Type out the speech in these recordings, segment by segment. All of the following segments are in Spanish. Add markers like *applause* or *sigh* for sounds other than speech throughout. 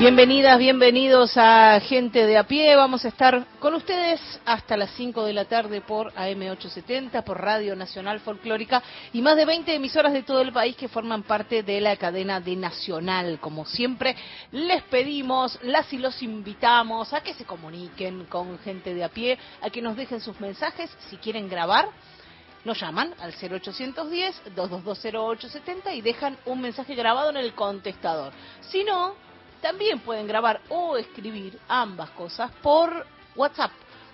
Bienvenidas, bienvenidos a Gente de a pie. Vamos a estar con ustedes hasta las 5 de la tarde por AM870, por Radio Nacional Folclórica y más de 20 emisoras de todo el país que forman parte de la cadena de Nacional. Como siempre, les pedimos, las y los invitamos a que se comuniquen con Gente de a pie, a que nos dejen sus mensajes si quieren grabar. Nos llaman al 0810-2220870 y dejan un mensaje grabado en el contestador. Si no, también pueden grabar o escribir ambas cosas por WhatsApp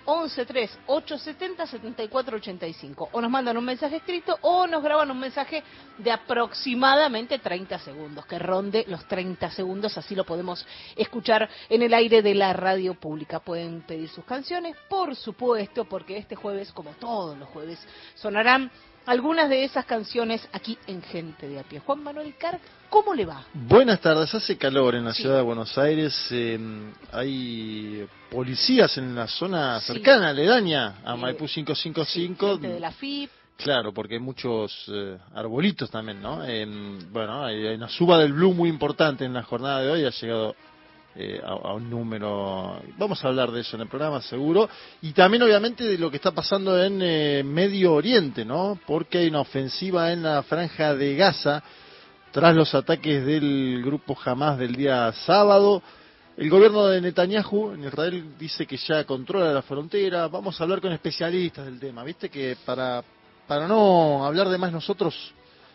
113-870-7485. O nos mandan un mensaje escrito o nos graban un mensaje de aproximadamente 30 segundos, que ronde los 30 segundos, así lo podemos escuchar en el aire de la radio pública. Pueden pedir sus canciones, por supuesto, porque este jueves, como todos los jueves, sonarán algunas de esas canciones aquí en Gente de a pie. Juan Manuel Carg, ¿cómo le va? Buenas tardes, hace calor en la ciudad de Buenos Aires, eh, hay policías en la zona cercana, aledaña a Maipú 555. de la FIP. Claro, porque hay muchos eh, arbolitos también, ¿no? bueno, hay una suba del blue muy importante en la jornada de hoy, ha llegado eh, a, un número. Vamos a hablar de eso en el programa, seguro. Y también, obviamente, de lo que está pasando en eh, Medio Oriente, ¿no? Porque hay una ofensiva en la franja de Gaza tras los ataques del grupo Hamas del día sábado. El gobierno de Netanyahu en Israel dice que ya controla la frontera. Vamos a hablar con especialistas del tema. Viste que para, para no hablar de más nosotros,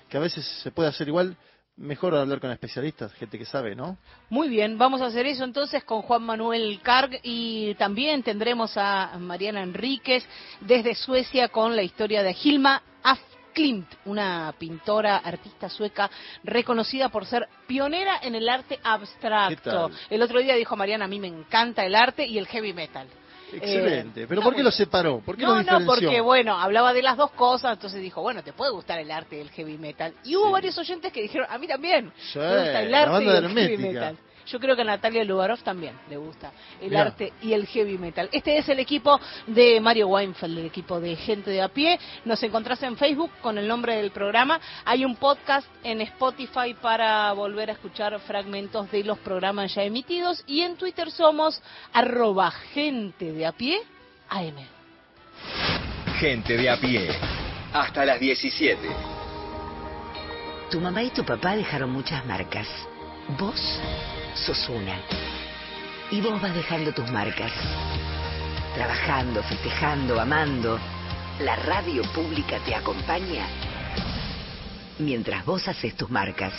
que a veces se puede hacer igual, mejor hablar con especialistas, gente que sabe, ¿no? Muy bien, vamos a hacer eso entonces con Juan Manuel Karg y también tendremos a Mariana Enríquez desde Suecia con la historia de Hilma af Klimt, una pintora, artista sueca reconocida por ser pionera en el arte abstracto. El otro día dijo Mariana, a mí me encanta el arte y el heavy metal. Excelente. ¿Pero por qué lo separó? ¿Por qué no, no, porque, bueno, hablaba de las dos cosas, entonces dijo, bueno, te puede gustar el arte del heavy metal. Y hubo varios oyentes que dijeron, a mí también. me gusta el arte y el heavy metal. Yo creo que a Natalia Lubarov también le gusta el arte y el heavy metal. Este es el equipo de Mario Weinfeld, el equipo de Gente de a pie. Nos encontrás en Facebook con el nombre del programa. Hay un podcast en Spotify para volver a escuchar fragmentos de los programas ya emitidos. Y en Twitter somos arroba gente de a pie AM. Gente de a pie. Hasta las 17. Tu mamá y tu papá dejaron muchas marcas. ¿Vos? Sos una. Y vos vas dejando tus marcas. Trabajando, festejando, amando. La radio pública te acompaña mientras vos haces tus marcas.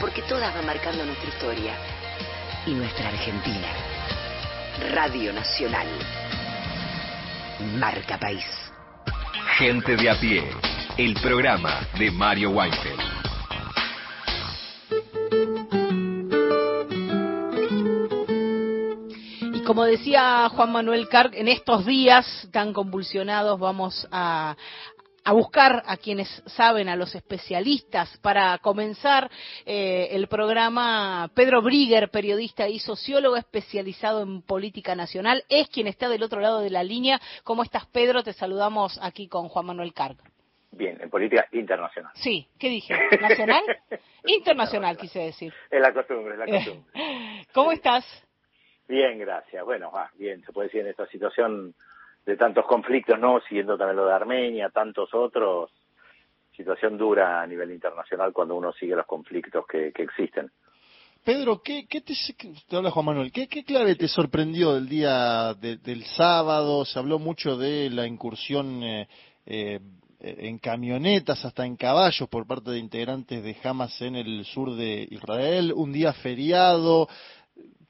Porque todas van marcando nuestra historia y nuestra Argentina. Radio Nacional. Marca País. Gente de a pie. El programa de Mario Weinfeld. Como decía Juan Manuel Carg, en estos días tan convulsionados vamos a, buscar a quienes saben, a los especialistas. Para comenzar eh, el programa, Pedro Brigger, periodista y sociólogo especializado en política nacional, es quien está del otro lado de la línea. ¿Cómo estás, Pedro? Te saludamos aquí con Juan Manuel Carg. Bien, en política internacional. Sí, ¿qué dije? ¿Nacional? *laughs* internacional, quise decir. Es la costumbre, es la costumbre. *laughs* ¿Cómo estás? Bien, gracias. Bueno, ah, bien, se puede decir en esta situación de tantos conflictos, ¿no? Siguiendo también lo de Armenia, tantos otros, situación dura a nivel internacional cuando uno sigue los conflictos que, existen. Pedro, ¿qué, qué te, habla Juan Manuel, ¿qué, qué clave te sorprendió del día del sábado? Se habló mucho de la incursión eh, eh, en camionetas, hasta en caballos por parte de integrantes de Hamas en el sur de Israel, un día feriado,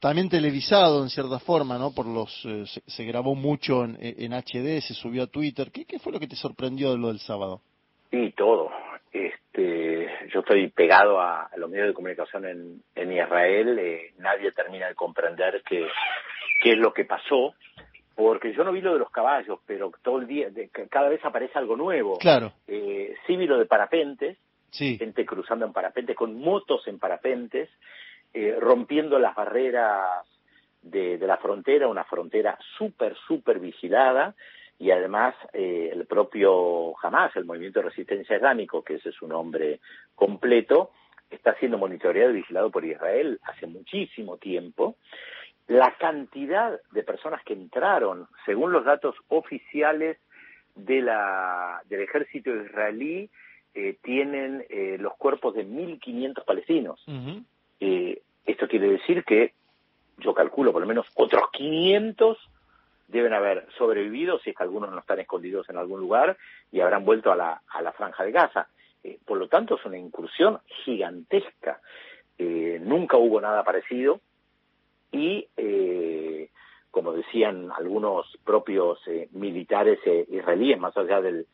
también televisado en cierta forma, ¿no? Por los eh, se, grabó mucho en, en, HD, se subió a Twitter. ¿Qué, ¿Qué fue lo que te sorprendió de lo del sábado? Sí, todo. Este, yo estoy pegado a, los medios de comunicación en, en Israel. Eh, nadie termina de comprender qué, qué es lo que pasó, porque yo no vi lo de los caballos, pero todo el día, cada vez aparece algo nuevo. Claro. Eh, sí vi lo de parapentes, sí. gente cruzando en parapentes, con motos en parapentes. Eh, rompiendo las barreras de, la frontera, una frontera súper, súper vigilada, y además eh, el propio Hamas, el Movimiento de Resistencia Islámico, que ese es su nombre completo, está siendo monitoreado y vigilado por Israel hace muchísimo tiempo. La cantidad de personas que entraron, según los datos oficiales de la, del ejército israelí, eh, tienen eh, los cuerpos de 1.500 palestinos. Eh, esto quiere decir que yo calculo por lo menos otros 500 deben haber sobrevivido, si es que algunos no están escondidos en algún lugar, y habrán vuelto a la, a la franja de Gaza. Eh, por lo tanto, es una incursión gigantesca. Eh, nunca hubo nada parecido y, eh, como decían algunos propios eh, militares israelíes, más allá del,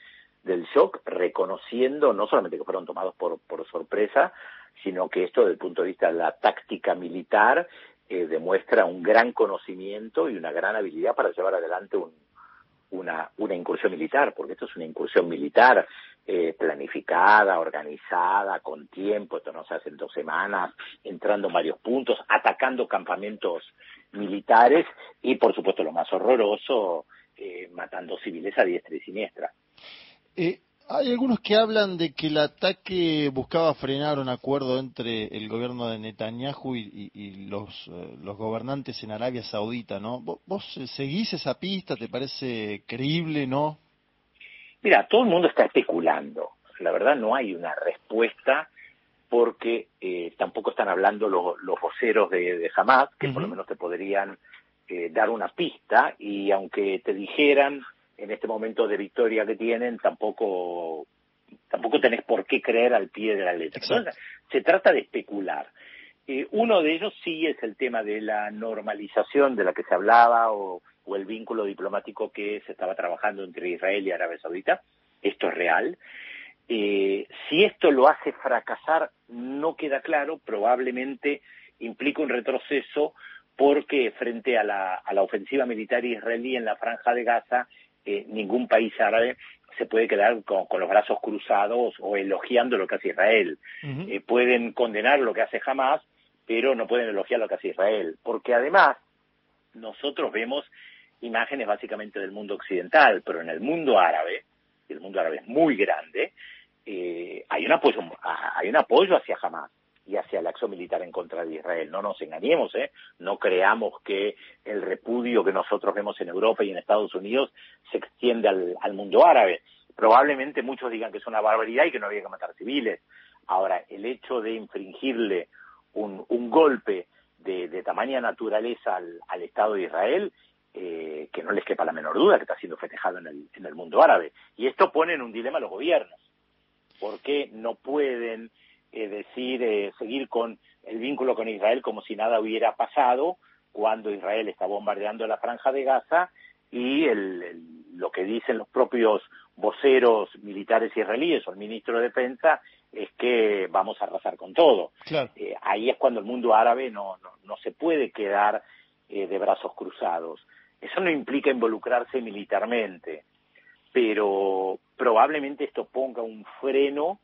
del shock, reconociendo no solamente que fueron tomados por, por sorpresa, sino que esto, desde el punto de vista de la táctica militar, eh, demuestra un gran conocimiento y una gran habilidad para llevar adelante un, una, una incursión militar, porque esto es una incursión militar eh, planificada, organizada, con tiempo, esto no se hace en dos semanas, entrando en varios puntos, atacando campamentos militares y, por supuesto, lo más horroroso, eh, matando civiles a diestra y siniestra. Eh, hay algunos que hablan de que el ataque buscaba frenar un acuerdo entre el gobierno de Netanyahu y, y, y los, eh, los gobernantes en Arabia Saudita, ¿no? ¿Vos, ¿Vos seguís esa pista? ¿Te parece creíble, no? Mira, todo el mundo está especulando. La verdad no hay una respuesta porque eh, tampoco están hablando lo, los voceros de, de Hamas, que uh -huh. por lo menos te podrían eh, dar una pista, y aunque te dijeran en este momento de victoria que tienen, tampoco tampoco tenés por qué creer al pie de la letra. Entonces, se trata de especular. Eh, uno de ellos sí es el tema de la normalización de la que se hablaba o, o, el vínculo diplomático que se estaba trabajando entre Israel y Arabia Saudita. Esto es real. Eh, si esto lo hace fracasar, no queda claro, probablemente implica un retroceso porque frente a la, a la ofensiva militar israelí en la franja de Gaza, eh, ningún país árabe se puede quedar con, con, los brazos cruzados o elogiando lo que hace Israel. Uh -huh. eh, pueden condenar lo que hace Hamas, pero no pueden elogiar lo que hace Israel, porque además nosotros vemos imágenes básicamente del mundo occidental, pero en el mundo árabe, y el mundo árabe es muy grande, eh, hay un apoyo hay un apoyo hacia Hamas y hacia la acción militar en contra de Israel. No nos engañemos, ¿eh? No creamos que el repudio que nosotros vemos en Europa y en Estados Unidos se extiende al, mundo árabe. Probablemente muchos digan que es una barbaridad y que no había que matar civiles. Ahora, el hecho de infringirle un, golpe de, de, tamaña naturaleza al, Estado de Israel, eh, que no les quepa la menor duda que está siendo festejado en el, en el mundo árabe. Y esto pone en un dilema a los gobiernos. ¿Por qué no pueden eh, decir, eh, seguir con el vínculo con Israel como si nada hubiera pasado cuando Israel está bombardeando la franja de Gaza y el, el, lo que dicen los propios voceros militares israelíes o el ministro de Defensa es que vamos a arrasar con todo. Claro. Eh, ahí es cuando el mundo árabe no, no, no se puede quedar eh, de brazos cruzados. Eso no implica involucrarse militarmente, pero probablemente esto ponga un freno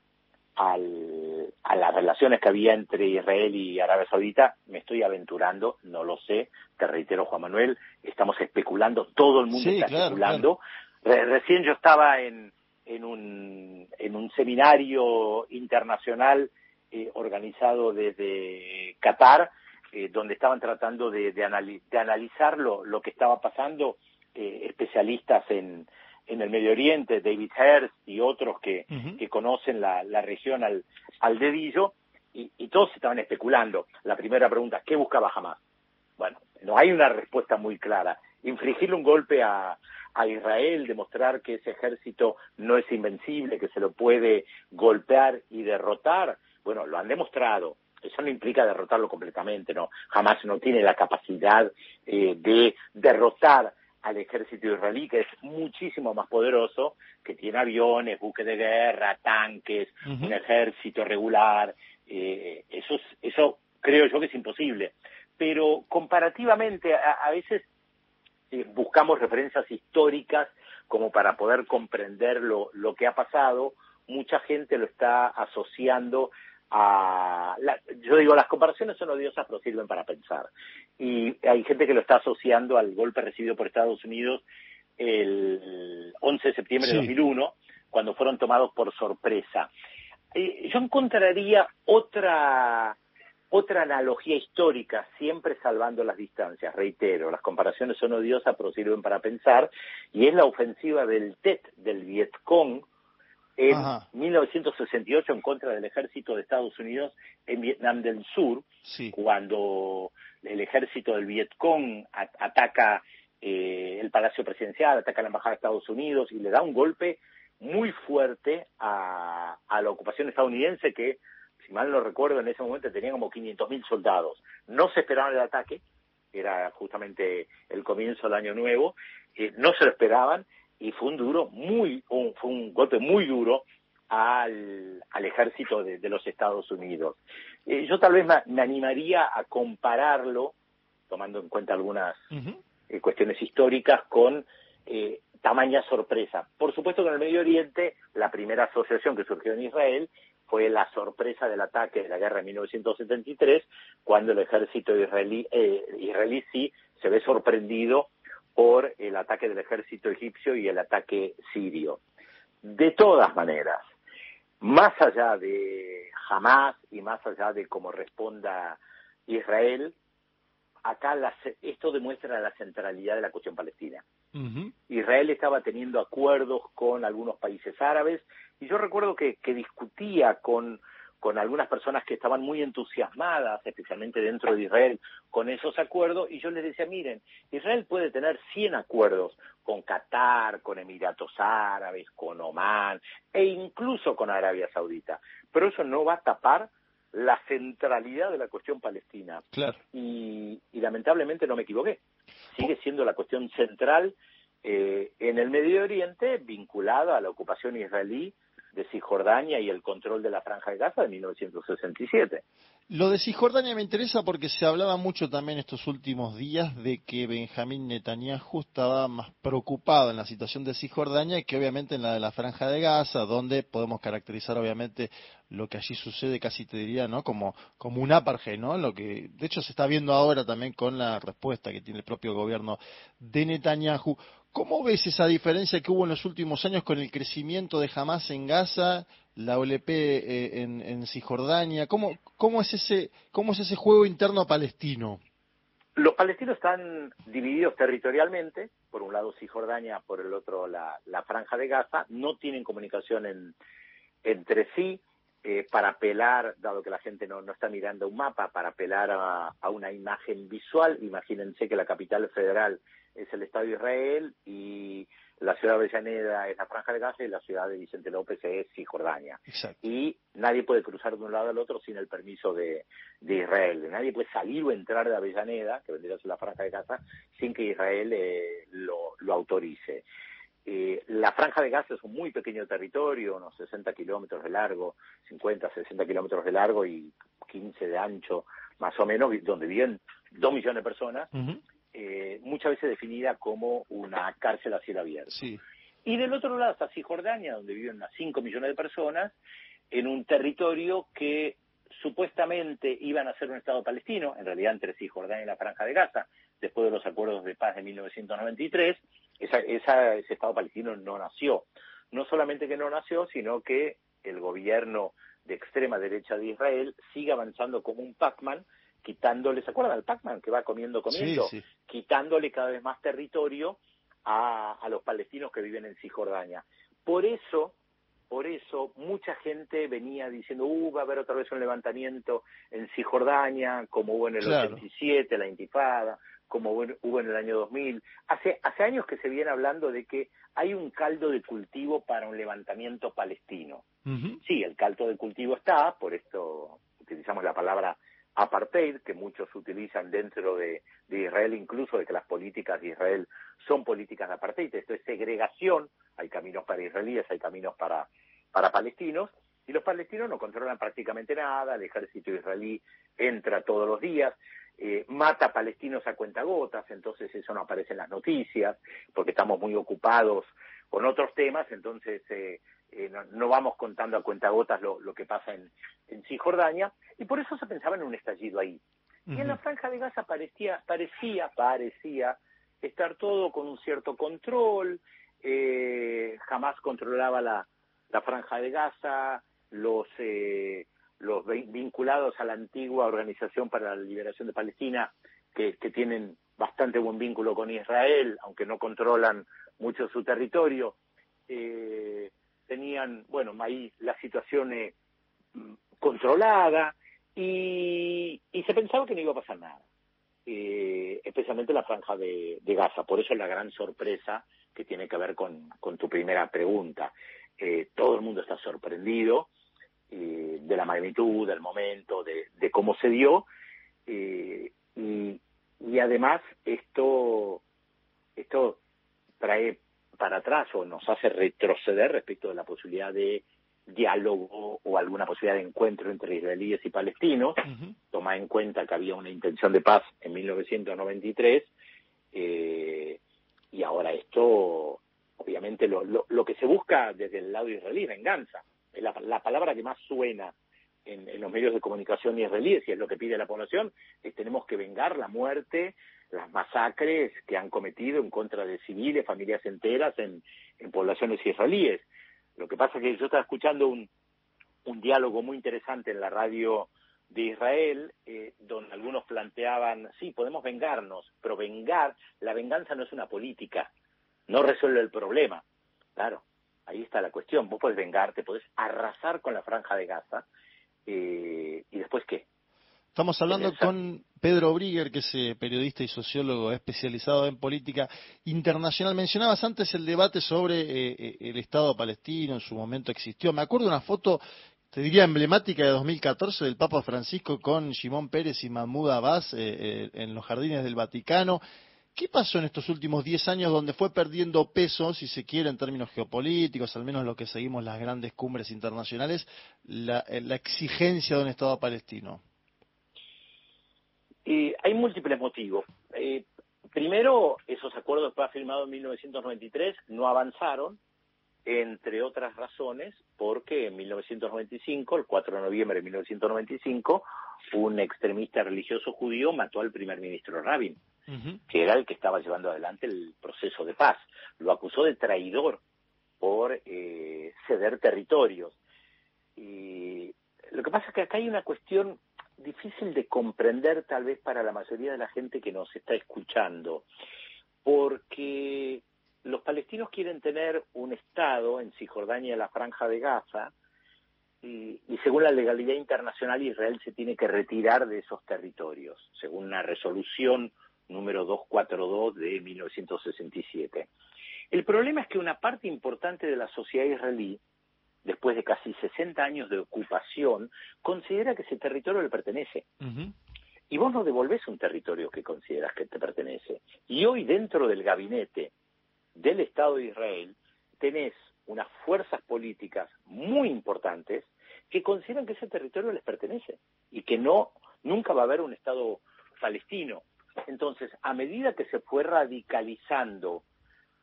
al, a las relaciones que había entre Israel y Arabia Saudita, me estoy aventurando, no lo sé, te reitero Juan Manuel, estamos especulando, todo el mundo sí, está claro, especulando. Claro. Re recién yo estaba en, en, un, en un seminario internacional eh, organizado desde Qatar, eh, donde estaban tratando de, de, anali de analizar lo, lo, que estaba pasando, eh, especialistas en, en el Medio Oriente, David Hearst y otros que, uh -huh. que conocen la, la, región al, al dedillo, y, y, todos estaban especulando. La primera pregunta, ¿qué buscaba jamás? Bueno, no hay una respuesta muy clara. Infligirle un golpe a, a Israel, demostrar que ese ejército no es invencible, que se lo puede golpear y derrotar, bueno, lo han demostrado. Eso no implica derrotarlo completamente, no. Jamás no tiene la capacidad eh, de derrotar al ejército israelí, que es muchísimo más poderoso, que tiene aviones, buques de guerra, tanques, uh -huh. un ejército regular. Eh, eso, es, eso creo yo que es imposible. Pero comparativamente, a, a veces eh, buscamos referencias históricas como para poder comprender lo, lo que ha pasado. Mucha gente lo está asociando a la, yo digo las comparaciones son odiosas pero sirven para pensar y hay gente que lo está asociando al golpe recibido por Estados Unidos el 11 de septiembre sí. de 2001 cuando fueron tomados por sorpresa eh, yo encontraría otra otra analogía histórica, siempre salvando las distancias, reitero, las comparaciones son odiosas pero sirven para pensar, y es la ofensiva del TET, del Vietcong, en 1968 en contra del ejército de Estados Unidos en Vietnam del Sur, cuando el ejército del Vietcong ataca eh, el Palacio Presidencial, ataca la Embajada de Estados Unidos y le da un golpe muy fuerte a, a la ocupación estadounidense que si mal no recuerdo, en ese momento tenía como 500.000 soldados. No se esperaban el ataque, era justamente el comienzo del año nuevo, eh, no se lo esperaban y fue un duro, muy, fue un golpe muy duro al, al ejército de, los Estados Unidos. Eh, yo tal vez me, animaría a compararlo, tomando en cuenta algunas eh, cuestiones históricas, con tamaña sorpresa. Por supuesto que en el Medio Oriente, la primera asociación que surgió en Israel fue la sorpresa del ataque de la guerra de 1973, cuando el ejército israelí, eh, israelí sí se ve sorprendido por el ataque del ejército egipcio y el ataque sirio. De todas maneras, más allá de Hamas y más allá de cómo responda Israel, acá esto demuestra la centralidad de la cuestión palestina. Israel estaba teniendo acuerdos con algunos países árabes y yo recuerdo que, discutía con, con algunas personas que estaban muy entusiasmadas, especialmente dentro de Israel, con esos acuerdos, y yo les decía, miren, Israel puede tener 100 acuerdos con Qatar, con Emiratos Árabes, con Omán, e incluso con Arabia Saudita, pero eso no va a tapar la centralidad de la cuestión palestina. Claro. Y, lamentablemente no me equivoqué. Sigue siendo la cuestión central eh, en el Medio Oriente vinculada a la ocupación israelí de Cisjordania y el control de la Franja de Gaza de 1967. Lo de Cisjordania me interesa porque se hablaba mucho también estos últimos días de que Benjamín Netanyahu estaba más preocupado en la situación de Cisjordania que obviamente en la de la Franja de Gaza, donde podemos caracterizar obviamente lo que allí sucede, casi te diría, ¿no? Como, como un apartheid, ¿no? Lo que de hecho se está viendo ahora también con la respuesta que tiene el propio gobierno de Netanyahu. ¿Cómo ves esa diferencia que hubo en los últimos años con el crecimiento de Hamas en Gaza, la OLP eh, en, Cisjordania? ¿Cómo, cómo, es ese, ¿Cómo es ese juego interno palestino? Los palestinos están divididos territorialmente, por un lado Cisjordania, por el otro la, Franja de Gaza, no tienen comunicación entre sí. Eh, para apelar, dado que la gente no, está mirando un mapa, para apelar a, a, una imagen visual, imagínense que la capital federal es el Estadio Israel y la ciudad de Avellaneda es la Franja de Gaza y la ciudad de Vicente López es Cisjordania. Y nadie puede cruzar de un lado al otro sin el permiso de, Israel. Nadie puede salir o entrar de Avellaneda, que vendría a ser la Franja de Gaza, sin que Israel eh, lo, autorice. Eh, la Franja de Gaza es un muy pequeño territorio, unos 60 kilómetros de largo, 50, 60 kilómetros de largo y 15 de ancho, más o menos, donde viven dos millones de personas. Eh, muchas veces definida como una cárcel a cielo abierto. Y del otro lado está Cisjordania, donde viven unas 5 millones de personas, en un territorio que supuestamente iban a ser un Estado palestino, en realidad entre Cisjordania y la Franja de Gaza, después de los acuerdos de paz de 1993, esa, ese Estado palestino no nació. No solamente que no nació, sino que el gobierno de extrema derecha de Israel sigue avanzando como un Pac-Man quitándole, ¿se acuerdan del Pac-Man que va comiendo, comiendo? Quitándole cada vez más territorio a, a los palestinos que viven en Cisjordania. Por eso, por eso mucha gente venía diciendo, uh, va a haber otra vez un levantamiento en Cisjordania, como hubo en el 87, la intifada, como hubo en el año 2000. Hace, hace años que se viene hablando de que hay un caldo de cultivo para un levantamiento palestino. Sí, el caldo de cultivo está, por esto utilizamos la palabra apartheid que muchos utilizan dentro de, Israel, incluso de que las políticas de Israel son políticas de apartheid. Esto es segregación, hay caminos para israelíes, hay caminos para, para palestinos, y los palestinos no controlan prácticamente nada, el ejército israelí entra todos los días, eh, mata palestinos a cuentagotas, entonces eso no aparece en las noticias, porque estamos muy ocupados con otros temas, entonces eh, eh, no, vamos contando a cuentagotas lo, lo que pasa en, en Cisjordania, y por eso se pensaba en un estallido ahí. Y en la franja de Gaza parecía, parecía, parecía estar todo con un cierto control, eh, jamás controlaba la, la franja de Gaza, los eh, los vinculados a la antigua Organización para la Liberación de Palestina, que, que tienen bastante buen vínculo con Israel, aunque no controlan mucho su territorio, eh, tenían, bueno, ahí la situación eh, controlada y, se pensaba que no iba a pasar nada, eh, especialmente la franja de, Gaza. Por eso la gran sorpresa que tiene que ver con, tu primera pregunta. Eh, todo el mundo está sorprendido eh, de la magnitud, del momento, de, de cómo se dio. Eh, y, y además esto, esto trae para atrás o nos hace retroceder respecto de la posibilidad de diálogo o alguna posibilidad de encuentro entre israelíes y palestinos. Toma en cuenta que había una intención de paz en 1993 eh, y ahora esto, obviamente, lo, lo, lo, que se busca desde el lado israelí, venganza. Es la, la palabra que más suena en, en, los medios de comunicación israelíes y es lo que pide la población, es tenemos que vengar la muerte, las masacres que han cometido en contra de civiles, familias enteras en, poblaciones israelíes. Lo que pasa es que yo estaba escuchando un, un diálogo muy interesante en la radio de Israel, eh, donde algunos planteaban, sí, podemos vengarnos, pero vengar, la venganza no es una política, no resuelve el problema. Claro, ahí está la cuestión. Vos podés vengarte, podés arrasar con la franja de Gaza, eh, ¿y después qué? Estamos hablando con Pedro Brigger, que es eh, periodista y sociólogo especializado en política internacional. Mencionabas antes el debate sobre eh, eh, el Estado palestino, en su momento existió. Me acuerdo de una foto, te diría emblemática de 2014 del Papa Francisco con Shimon Pérez y Mahmoud Abbas en los jardines del Vaticano. ¿Qué pasó en estos últimos 10 años donde fue perdiendo peso, si se quiere, en términos geopolíticos, al menos lo que seguimos las grandes cumbres internacionales, la, la exigencia de un Estado palestino? Eh, hay múltiples motivos. Eh, primero, esos acuerdos que firmados en 1993 no avanzaron, entre otras razones, porque en 1995, el 4 de noviembre de 1995, un extremista religioso judío mató al primer ministro Rabin, que era el que estaba llevando adelante el proceso de paz. Lo acusó de traidor por eh, ceder territorios. Y lo que pasa es que acá hay una cuestión difícil de comprender tal vez para la mayoría de la gente que nos está escuchando, porque los palestinos quieren tener un Estado en Cisjordania, la Franja de Gaza, y, y, según la legalidad internacional Israel se tiene que retirar de esos territorios, según una resolución número 242 de 1967. El problema es que una parte importante de la sociedad israelí después de casi 60 años de ocupación, considera que ese territorio le pertenece. Y vos no devolvés un territorio que consideras que te pertenece. Y hoy dentro del gabinete del Estado de Israel tenés unas fuerzas políticas muy importantes que consideran que ese territorio les pertenece y que no nunca va a haber un Estado palestino. Entonces, a medida que se fue radicalizando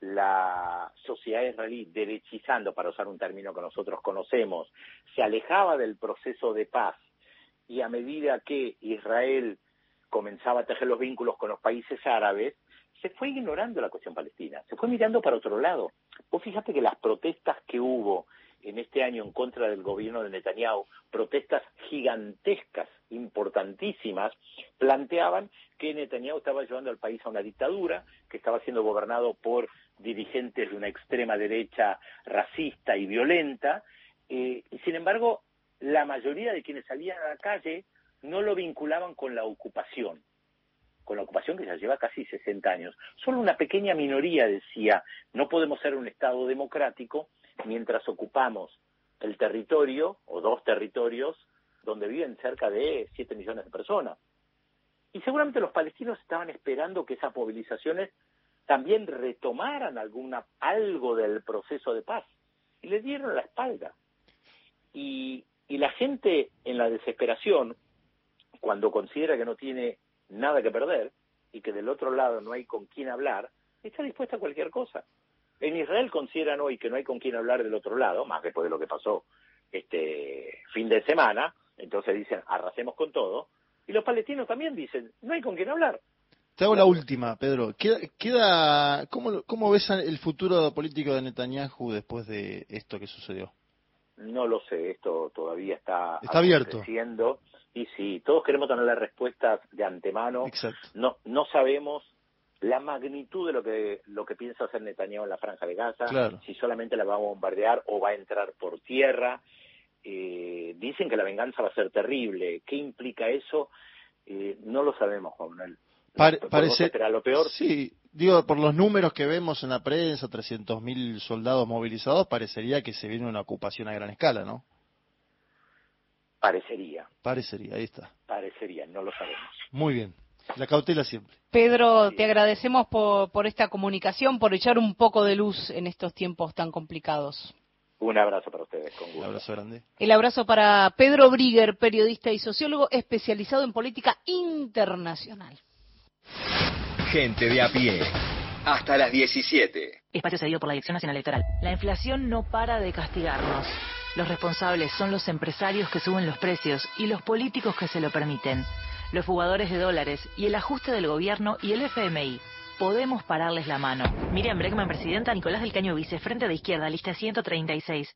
la sociedad israelí derechizando, para usar un término que nosotros conocemos, se alejaba del proceso de paz y a medida que Israel comenzaba a tejer los vínculos con los países árabes, se fue ignorando la cuestión palestina, se fue mirando para otro lado. Vos fíjate que las protestas que hubo en este año en contra del gobierno de Netanyahu, protestas gigantescas, importantísimas, planteaban que Netanyahu estaba llevando al país a una dictadura, que estaba siendo gobernado por dirigentes de una extrema derecha racista y violenta, eh, y sin embargo, la mayoría de quienes salían a la calle no lo vinculaban con la ocupación, con la ocupación que ya lleva casi 60 años. Solo una pequeña minoría decía, no podemos ser un Estado democrático mientras ocupamos el territorio, o dos territorios, donde viven cerca de 7 millones de personas. Y seguramente los palestinos estaban esperando que esas movilizaciones también retomaran alguna, algo del proceso de paz. Y le dieron la espalda. Y, y la gente en la desesperación, cuando considera que no tiene nada que perder y que del otro lado no hay con quién hablar, está dispuesta a cualquier cosa. En Israel consideran hoy que no hay con quién hablar del otro lado, más después de lo que pasó este fin de semana, entonces dicen, arrasemos con todo, y los palestinos también dicen, no hay con quién hablar. Te hago la última, Pedro. Queda, queda ¿cómo, ¿Cómo ves el futuro político de Netanyahu después de esto que sucedió? No lo sé, esto todavía está, está abierto. Y sí, todos queremos tener las respuestas de antemano. Exacto. No, no sabemos la magnitud de lo que lo que piensa hacer Netanyahu en la franja de Gaza, si solamente la va a bombardear o va a entrar por tierra. Eh, dicen que la venganza va a ser terrible. ¿Qué implica eso? Eh, no lo sabemos, Juan Manuel. Parece lo peor. Sí, digo, por los números que vemos en la prensa, 300.000 soldados movilizados, parecería que se viene una ocupación a gran escala, ¿no? Parecería. Parecería, ahí está. Parecería, no lo sabemos. Muy bien. La cautela siempre. Pedro, te agradecemos por, por esta comunicación, por echar un poco de luz en estos tiempos tan complicados. Un abrazo para ustedes, con gusto. Un abrazo grande. El abrazo para Pedro Brigger, periodista y sociólogo especializado en política internacional. Gente de a pie. Hasta las 17. Espacio cedido por la Dirección Nacional Electoral. La inflación no para de castigarnos. Los responsables son los empresarios que suben los precios y los políticos que se lo permiten los jugadores de dólares y el ajuste del gobierno y el FMI. Podemos pararles la mano. Miriam Bregman, presidenta, Nicolás del Caño Vice, Frente de Izquierda, lista 136.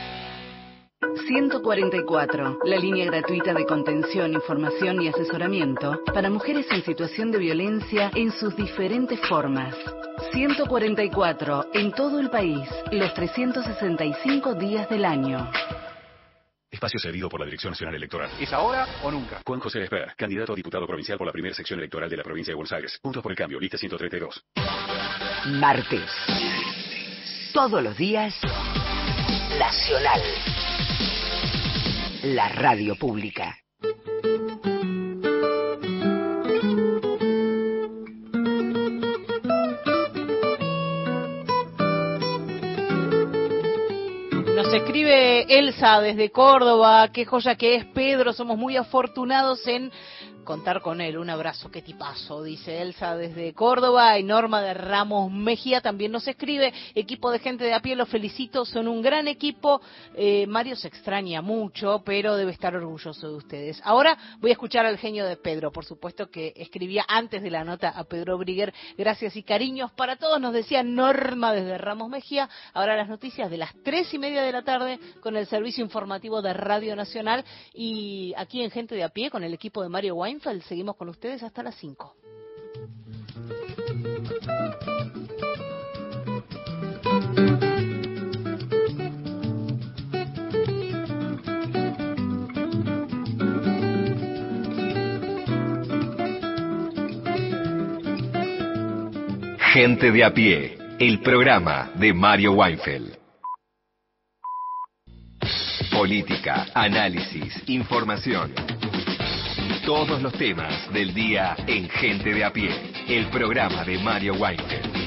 144, la línea gratuita de contención, información y asesoramiento para mujeres en situación de violencia en sus diferentes formas. 144, en todo el país, los 365 días del año. Espacio cedido por la Dirección Nacional Electoral. ¿Es ahora o nunca? Juan José Esper, candidato a diputado provincial por la primera sección electoral de la provincia de Buenos Aires. Puntos por el cambio, lista 132. Martes. Todos los días. Nacional la radio pública. Nos escribe Elsa desde Córdoba, qué joya que es Pedro, somos muy afortunados en contar con él. Un abrazo, qué tipazo, dice Elsa desde Córdoba. Y Norma de Ramos Mejía también nos escribe. Equipo de gente de a pie, los felicito, son un gran equipo. Eh, Mario se extraña mucho, pero debe estar orgulloso de ustedes. Ahora voy a escuchar al genio de Pedro, por supuesto que escribía antes de la nota a Pedro Brigger. Gracias y cariños para todos, nos decía Norma desde Ramos Mejía. Ahora las noticias de las tres y media de la tarde con el servicio informativo de Radio Nacional y aquí en Gente de a pie con el equipo de Mario Wine Seguimos con ustedes hasta las 5. Gente de a pie, el programa de Mario Weinfeld. Política, análisis, información. Todos los temas del día en Gente de a pie, el programa de Mario Weinfeld.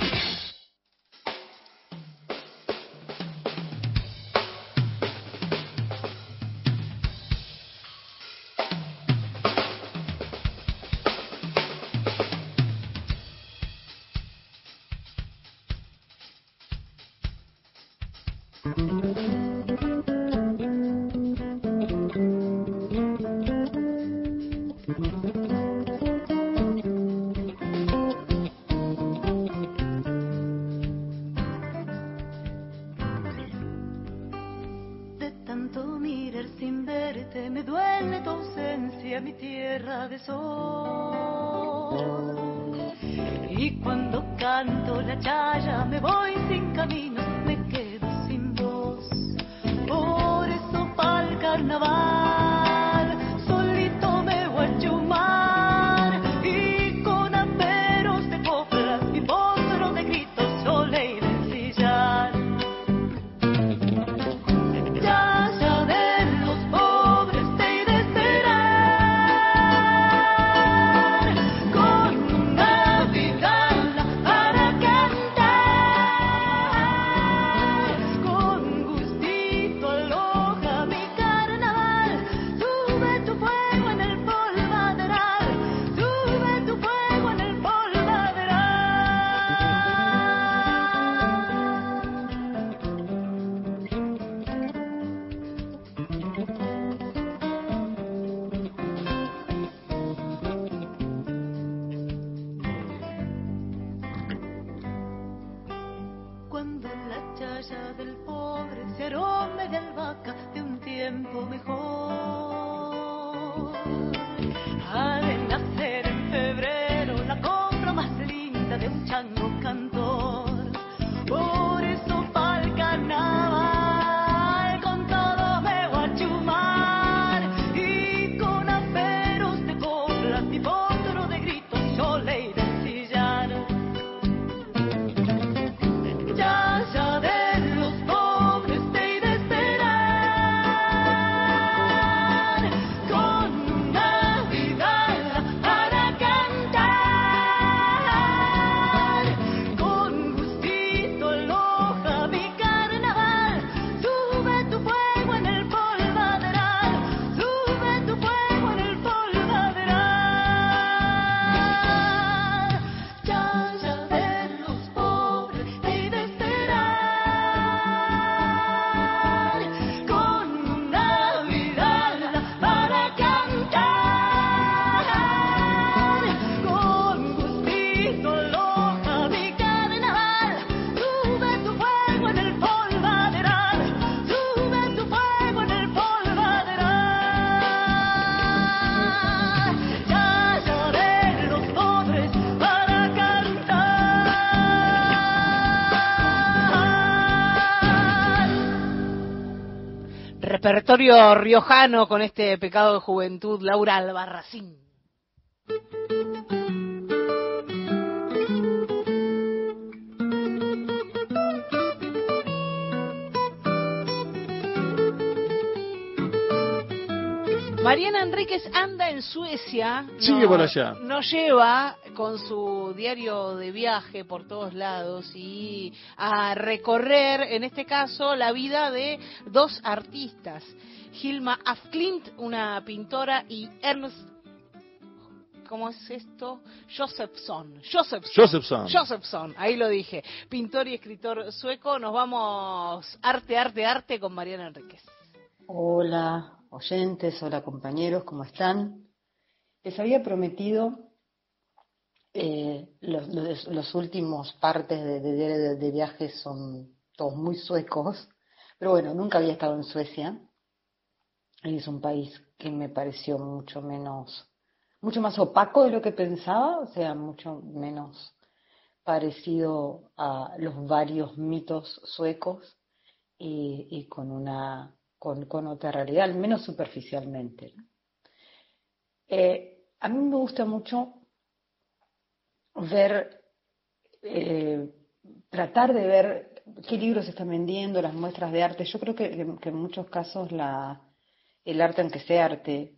Repertorio riojano con este pecado de juventud, Laura Albarracín. Mariana Enríquez anda en Suecia. Sigue por allá. Nos lleva con su diario de viaje por todos lados y a recorrer, en este caso, la vida de dos artistas. Hilma Afklint, una pintora, y Ernst, ¿cómo es esto? Josephson. Josephson. Josephson. Josephson, ahí lo dije. Pintor y escritor sueco. Nos vamos arte, arte, arte con Mariana Enríquez. Hola oyentes, hola compañeros, ¿cómo están? Les había prometido eh, los, últimos partes de, de, de- de viaje son todos muy suecos, pero bueno, nunca había estado en Suecia. Es un país que me pareció mucho menos, mucho más opaco de lo que pensaba, o sea, mucho menos parecido a los varios mitos suecos y, con una con, con otra realidad, al menos superficialmente. Eh, a mí me gusta mucho ver, eh, tratar de ver qué libros están vendiendo, las muestras de arte. Yo creo que, en muchos casos la, el arte, aunque sea arte,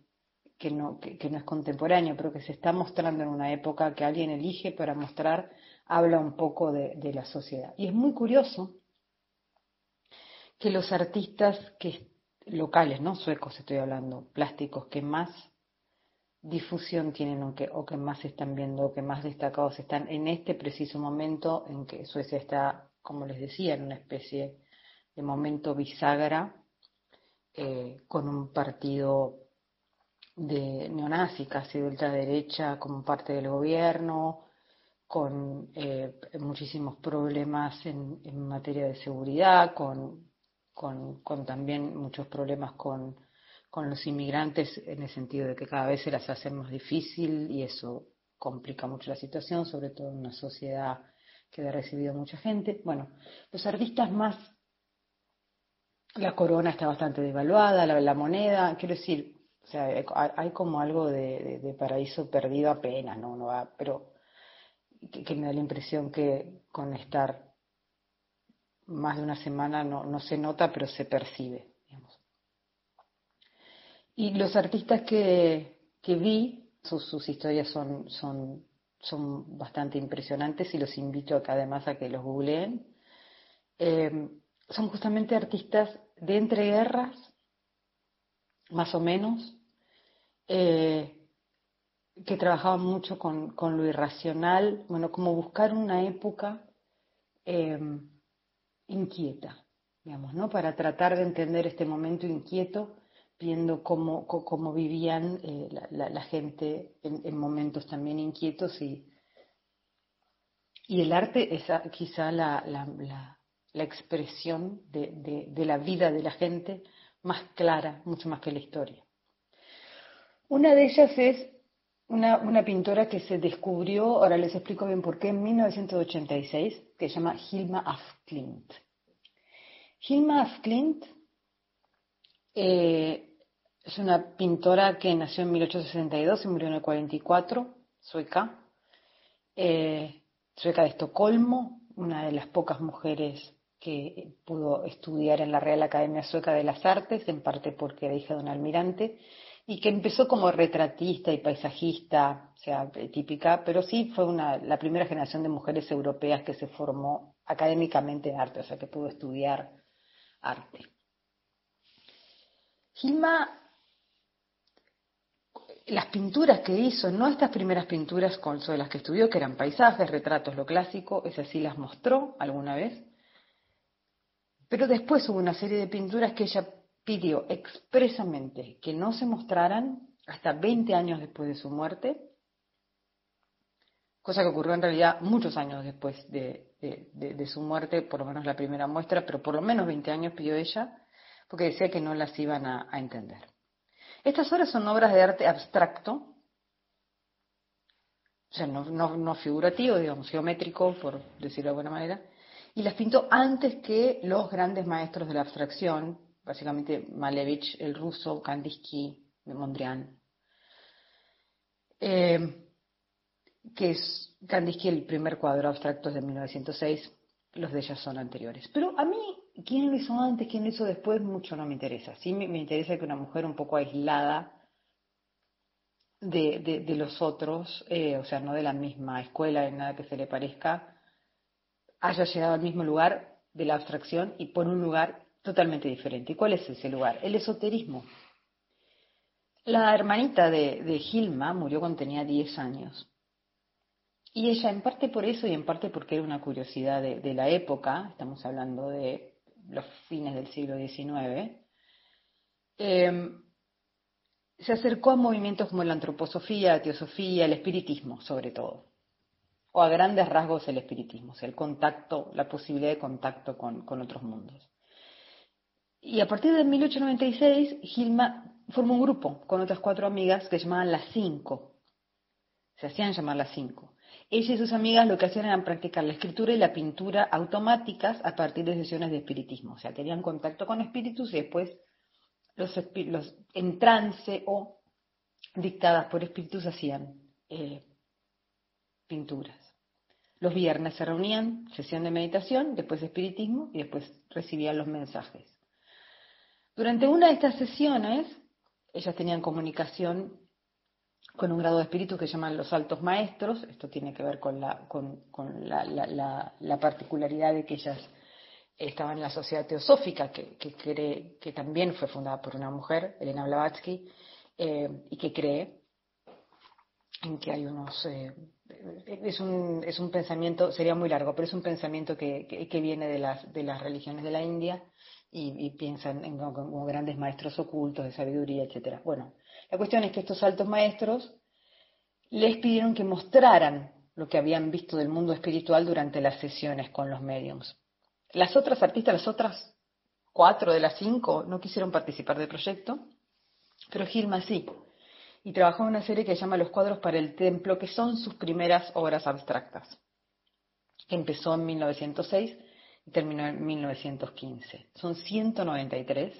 que no, que no es contemporáneo, pero que se está mostrando en una época que alguien elige para mostrar, habla un poco de, de la sociedad. Y es muy curioso que los artistas que locales, no suecos estoy hablando, plásticos que más difusión tienen o que, más se están viendo o que más destacados están en este preciso momento en que Suecia está, como les decía, en una especie de momento bisagra eh, con un partido de neonazi, casi de ultraderecha, como parte del gobierno, con eh, muchísimos problemas en, materia de seguridad, con, con también muchos problemas con, con los inmigrantes en el sentido de que cada vez se las hace más difícil y eso complica mucho la situación, sobre todo en una sociedad que ha recibido mucha gente. Bueno, los artistas más, la corona está bastante devaluada, la, moneda, quiero decir, o sea, hay, como algo de paraíso perdido apenas, ¿no? Uno va, pero que, que me da la impresión que con estar más de una semana no, no se nota, pero se percibe. Y los artistas que, que vi, sus, sus historias son, son, son bastante impresionantes y los invito acá además a que los googleen. Eh, son justamente artistas de entreguerras, más o menos, eh, que trabajaban mucho con, con lo irracional, bueno, como buscar una época eh, inquieta, digamos, ¿no? Para tratar de entender este momento inquieto, viendo cómo, cómo vivían eh, la, gente en, en momentos también inquietos y, y el arte es ah, quizá la, la, expresión de, la vida de la gente más clara, mucho más que la historia. Una de ellas es una, una, pintora que se descubrió, ahora les explico bien por qué, en 1986, que se llama Hilma af Klint. Hilma af Klint eh, es una pintora que nació en 1862 y murió en el 44, sueca, eh, sueca de Estocolmo, una de las pocas mujeres que pudo estudiar en la Real Academia Sueca de las Artes, en parte porque era hija de un almirante, y que empezó como retratista y paisajista, o sea, típica, pero sí fue una, la primera generación de mujeres europeas que se formó académicamente en arte, o sea, que pudo estudiar arte. Gilma, las pinturas que hizo, no estas primeras pinturas con, las que estudió, que eran paisajes, retratos, lo clásico, esas sí las mostró alguna vez, pero después hubo una serie de pinturas que ella pidió expresamente que no se mostraran hasta 20 años después de su muerte, cosa que ocurrió en realidad muchos años después de, su muerte, por lo menos la primera muestra, pero por lo menos 20 años pidió ella, porque decía que no las iban a, entender. Estas obras son obras de arte abstracto, o sea, no, no figurativo, digamos, geométrico, por decirlo de alguna manera, y las pintó antes que los grandes maestros de la abstracción, básicamente Malevich, el ruso, Kandinsky, Mondrian. Eh, que es Kandinsky el primer cuadro abstracto es de 1906, los de ellas son anteriores. Pero a mí, quién lo hizo antes, quién lo hizo después, mucho no me interesa. Sí me, interesa que una mujer un poco aislada de, los otros, eh, o sea, no de la misma escuela, en nada que se le parezca, haya llegado al mismo lugar de la abstracción y por un lugar totalmente diferente. ¿Y cuál es ese lugar? El esoterismo. La hermanita de, Gilma murió cuando tenía 10 años. Y ella, en parte por eso y en parte porque era una curiosidad de, la época, estamos hablando de los fines del siglo XIX, eh, se acercó a movimientos como la antroposofía, la teosofía, el espiritismo, sobre todo o a grandes rasgos el espiritismo, o sea, el contacto, la posibilidad de contacto con, otros mundos. Y a partir de 1896, Gilma formó un grupo con otras cuatro amigas que llamaban las cinco. Se hacían llamar las cinco. Ella y sus amigas lo que hacían era practicar la escritura y la pintura automáticas a partir de sesiones de espiritismo. O sea, tenían contacto con espíritus y después los, los en trance o dictadas por espíritus hacían eh, pinturas. Los viernes se reunían, sesión de meditación, después espiritismo y después recibían los mensajes. Durante una de estas sesiones, ellas tenían comunicación con un grado de espíritu que llaman los altos maestros. Esto tiene que ver con la, con, la, particularidad de que ellas estaban en la sociedad teosófica, que, cree, que también fue fundada por una mujer, Elena Blavatsky, eh, y que cree en que hay unos eh, es un, es un pensamiento, sería muy largo, pero es un pensamiento que, que, viene de las, de las religiones de la India y, piensan en, como grandes maestros ocultos de sabiduría, etcétera. Bueno, la cuestión es que estos altos maestros les pidieron que mostraran lo que habían visto del mundo espiritual durante las sesiones con los mediums. Las otras artistas, las otras cuatro de las cinco, no quisieron participar del proyecto, pero Gilma sí y trabajó en una serie que se llama Los cuadros para el templo, que son sus primeras obras abstractas, empezó en 1906 y terminó en 1915. Son 193,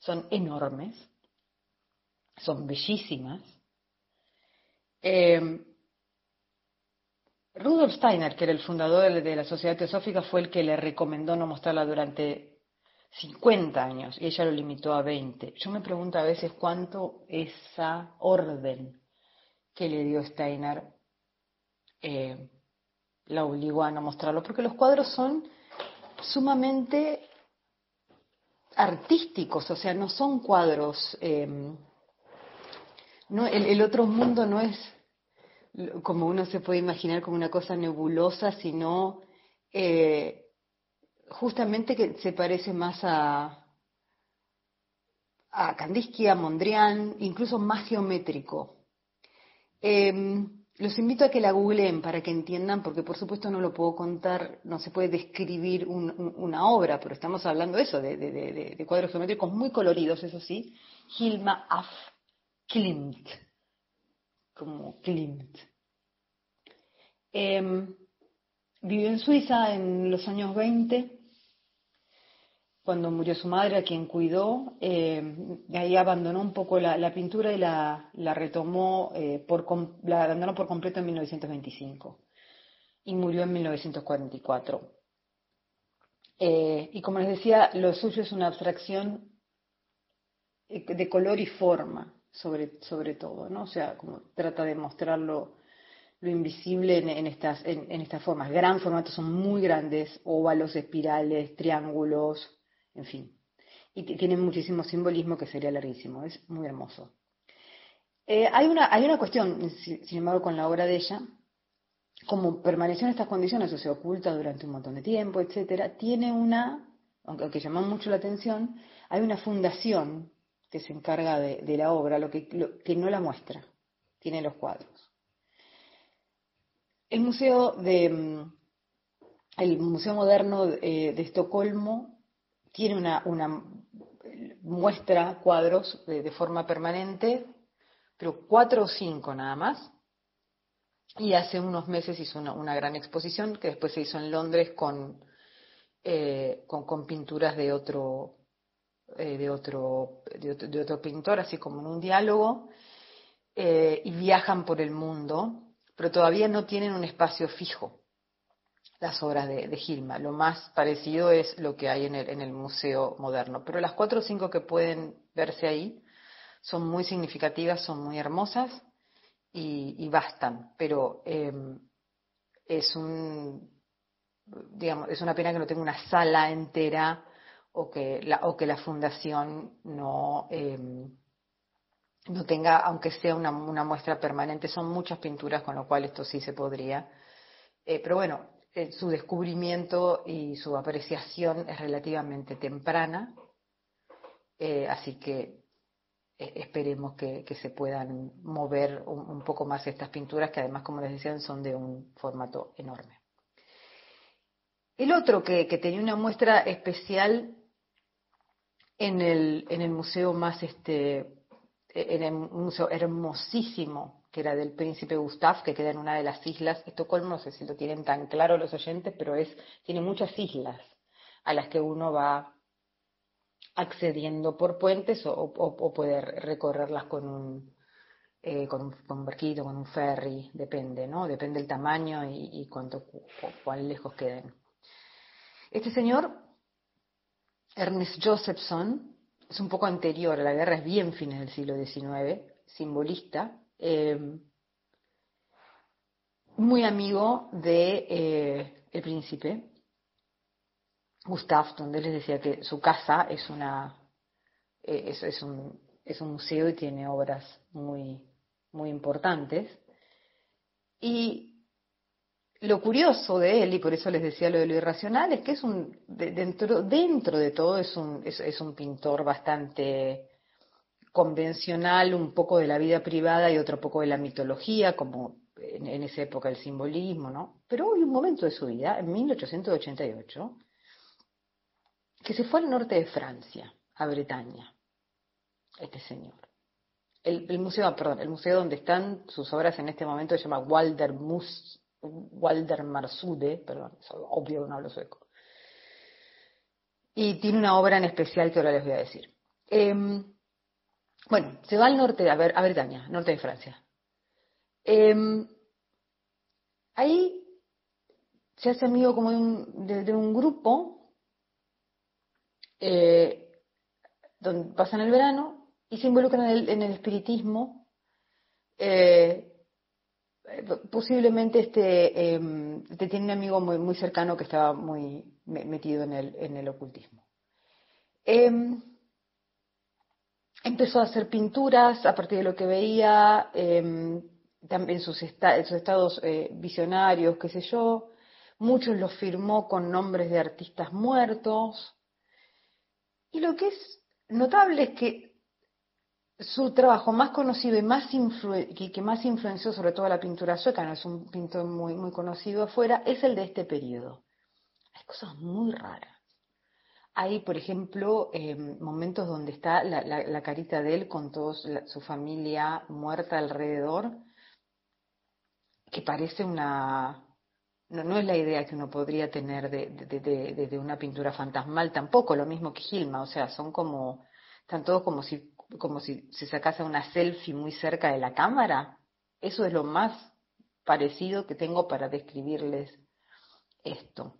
son enormes, son bellísimas. Eh, Rudolf Steiner, que era el fundador de la Sociedad Teosófica, fue el que le recomendó no mostrarla durante 50 años y ella lo limitó a 20. Yo me pregunto a veces cuánto esa orden que le dio Steiner eh, la obligó a no mostrarlo, porque los cuadros son sumamente artísticos, o sea, no son cuadros, em, no, el, otro mundo no es como uno se puede imaginar como una cosa nebulosa, sino eh, justamente que se parece más a, a Kandinsky, a Mondrian, incluso más geométrico. Em, los invito a que la googleen para que entiendan, porque por supuesto no lo puedo contar, no se puede describir una obra, pero estamos hablando de eso, de, cuadros geométricos muy coloridos, eso sí. Hilma af Klimt, como Klimt. Em, vivió en Suiza en los años 20 cuando murió su madre, a quien cuidó, eh, ahí abandonó un poco la, pintura y la, retomó, eh, por, la abandonó por completo en 1925 y murió en 1944. Eh, y como les decía, lo suyo es una abstracción de color y forma, sobre, sobre todo, ¿no? O sea, como trata de mostrar lo, invisible en, estas, en estas formas. Gran formato, son muy grandes, óvalos, espirales, triángulos, en fin. Y tiene muchísimo simbolismo que sería larguísimo, es muy hermoso. Eh, hay, una, hay una cuestión, sin embargo, con la obra de ella, como permaneció en estas condiciones o se oculta durante un montón de tiempo, etcétera, tiene una, aunque, llamó mucho la atención, hay una fundación que se encarga de, la obra, lo que, que no la muestra, tiene los cuadros. El museo de mm, el Museo Moderno de Estocolmo tiene una, muestra cuadros de, forma permanente, pero cuatro o cinco nada más. Y hace unos meses hizo una, gran exposición que después se hizo en Londres con, eh, con, pinturas de otro, eh, de, otro, de, otro, pintor, así como en un diálogo, eh, y viajan por el mundo, pero todavía no tienen un espacio fijo las obras de, Gilma. Lo más parecido es lo que hay en el, en el Museo Moderno. Pero las cuatro o cinco que pueden verse ahí son muy significativas, son muy hermosas y, bastan. Pero em, es un digamos, es una pena que no tenga una sala entera o que la, o que la fundación no, em, no tenga, aunque sea una, muestra permanente. Son muchas pinturas, con lo cual esto sí se podría. Eh, pero bueno, eh, su descubrimiento y su apreciación es relativamente temprana, eh, así que esperemos que, se puedan mover un, poco más estas pinturas, que además, como les decía, son de un formato enorme. El otro que, tenía una muestra especial en el, en el museo más, este, en el museo hermosísimo que era del príncipe Gustav, que queda en una de las islas. Estocolmo, no sé si lo tienen tan claro los oyentes, pero es, tiene muchas islas a las que uno va accediendo por puentes o, o, puede recorrerlas con un, eh, con, un, barquito, con un ferry, depende, ¿no? Depende del tamaño y, y cuánto, cuán lejos queden. Este señor, Ernest Josephson, es un poco anterior la guerra, es bien fines del siglo XIX, simbolista, eh, muy amigo de eh, el príncipe Gustav, donde les decía que su casa es una eh, es, un, es un museo y tiene obras muy muy importantes. Y lo curioso de él, y por eso les decía lo de lo irracional, es que es un, dentro, dentro de todo es un, es un pintor bastante convencional, un poco de la vida privada y otro poco de la mitología, como en, esa época el simbolismo, ¿no? Pero hubo un momento de su vida, en 1888, que se fue al norte de Francia, a Bretaña, este señor. El, museo, perdón, el museo donde están sus obras en este momento se llama Walder Mus, Walder Marsude, perdón, es obvio que no hablo sueco. Y tiene una obra en especial que ahora les voy a decir. Em, bueno, se va al norte, a, Bretaña, norte de Francia. Em, ahí se hace amigo como de un, de, un grupo eh, donde pasan el verano y se involucran en el, espiritismo. Eh, posiblemente este, em, este, tiene un amigo muy, muy cercano que estaba muy metido en el, en el ocultismo. Em, empezó a hacer pinturas a partir de lo que veía, eh, también sus, sus estados eh, visionarios, qué sé yo. Muchos los firmó con nombres de artistas muertos. Y lo que es notable es que su trabajo más conocido y más que, más influenció sobre todo la pintura sueca, no es un pintor muy, muy conocido afuera, es el de este periodo. Hay cosas muy raras. Hay, por ejemplo, em, momentos donde está la, carita de él con toda su familia muerta alrededor, que parece una... No, es la idea que uno podría tener de, de, una pintura fantasmal tampoco, lo mismo que Gilma, o sea, son como, están todos como si como si se sacase una selfie muy cerca de la cámara. Eso es lo más parecido que tengo para describirles esto.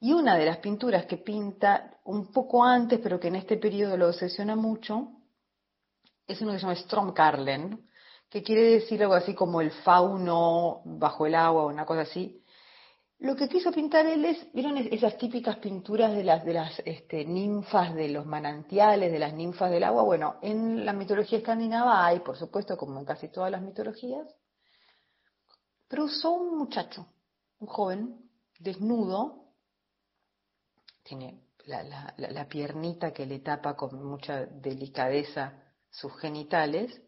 Y una de las pinturas que pinta un poco antes, pero que en este periodo lo obsesiona mucho, es uno que se llama Stromkarlen, que quiere decir algo así como el fauno bajo el agua o una cosa así, lo que quiso pintar él es, ¿vieron esas típicas pinturas de las, de las este, ninfas de los manantiales, de las ninfas del agua? Bueno, en la mitología escandinava hay, por supuesto, como en casi todas las mitologías, pero usó un muchacho, un joven, desnudo, tiene la, la, piernita que le tapa con mucha delicadeza sus genitales,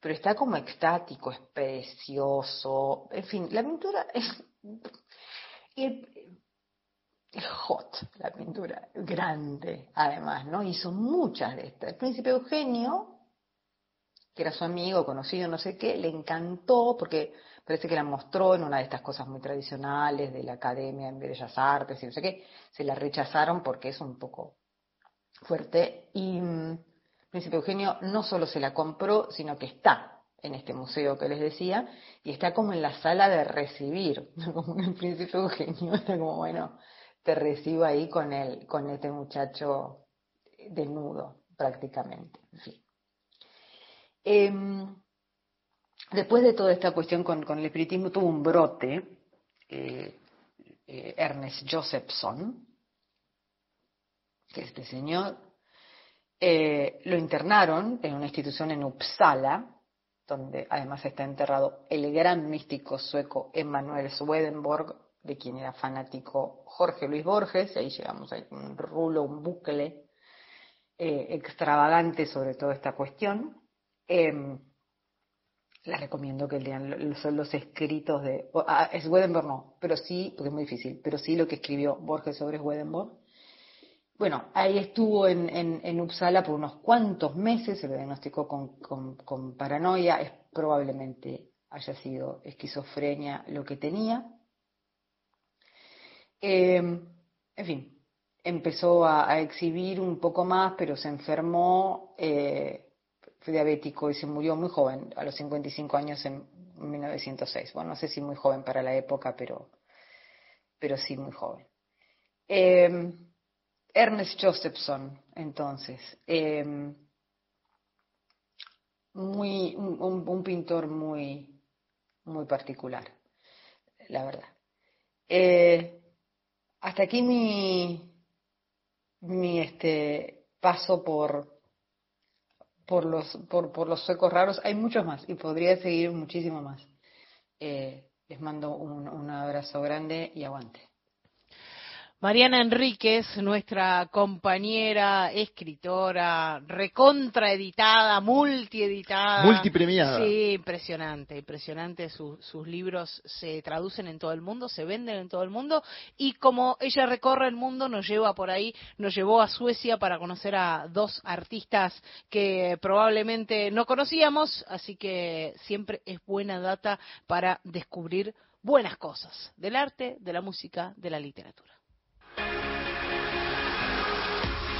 pero está como extático, es precioso, en fin, la pintura es hot, la pintura, grande además, ¿no? Hizo muchas de estas. El príncipe Eugenio, que era su amigo, conocido, no sé qué, le encantó porque parece que la mostró en una de estas cosas muy tradicionales de la Academia de Bellas Artes y no sé qué, se la rechazaron porque es un poco fuerte y mm, el príncipe Eugenio no solo se la compró, sino que está en este museo que les decía, y está como en la sala de recibir, *laughs* como el príncipe Eugenio, está como, bueno, te recibo ahí con, el, con este muchacho desnudo, prácticamente. Em, después de toda esta cuestión con, con el espiritismo, tuvo un brote, eh, eh, Ernest Josephson, que este señor, eh, lo internaron en una institución en Uppsala, donde además está enterrado el gran místico sueco Emanuel Swedenborg, de quien era fanático Jorge Luis Borges, y ahí llegamos a un rulo, un bucle eh, extravagante sobre toda esta cuestión. Eh, les recomiendo que lean los, escritos de... Ah, Swedenborg no, pero sí, porque es muy difícil, pero sí lo que escribió Borges sobre Swedenborg. Bueno, ahí estuvo en, en, Uppsala por unos cuantos meses, se lo diagnosticó con, paranoia, es, probablemente haya sido esquizofrenia lo que tenía. Eh, en fin, empezó a, exhibir un poco más, pero se enfermó, eh, fue diabético y se murió muy joven, a los 55 años en 1906. Bueno, no sé si muy joven para la época, pero, pero sí muy joven. Eh, Ernest Josephson, entonces, em, muy, un, pintor muy, muy particular, la verdad. Eh, hasta aquí mi, mi este, paso por, por, los, por, por los suecos raros. Hay muchos más y podría seguir muchísimo más. Eh, les mando un abrazo grande y aguante. Mariana Enríquez, nuestra compañera, escritora, recontraeditada, multieditada. Multipremiada. Sí, impresionante, impresionante. sus libros se traducen en todo el mundo, se venden en todo el mundo. Y como ella recorre el mundo, nos lleva por ahí, nos llevó a Suecia para conocer a dos artistas que probablemente no conocíamos, así que siempre es buena data para descubrir buenas cosas del arte, de la música, de la literatura.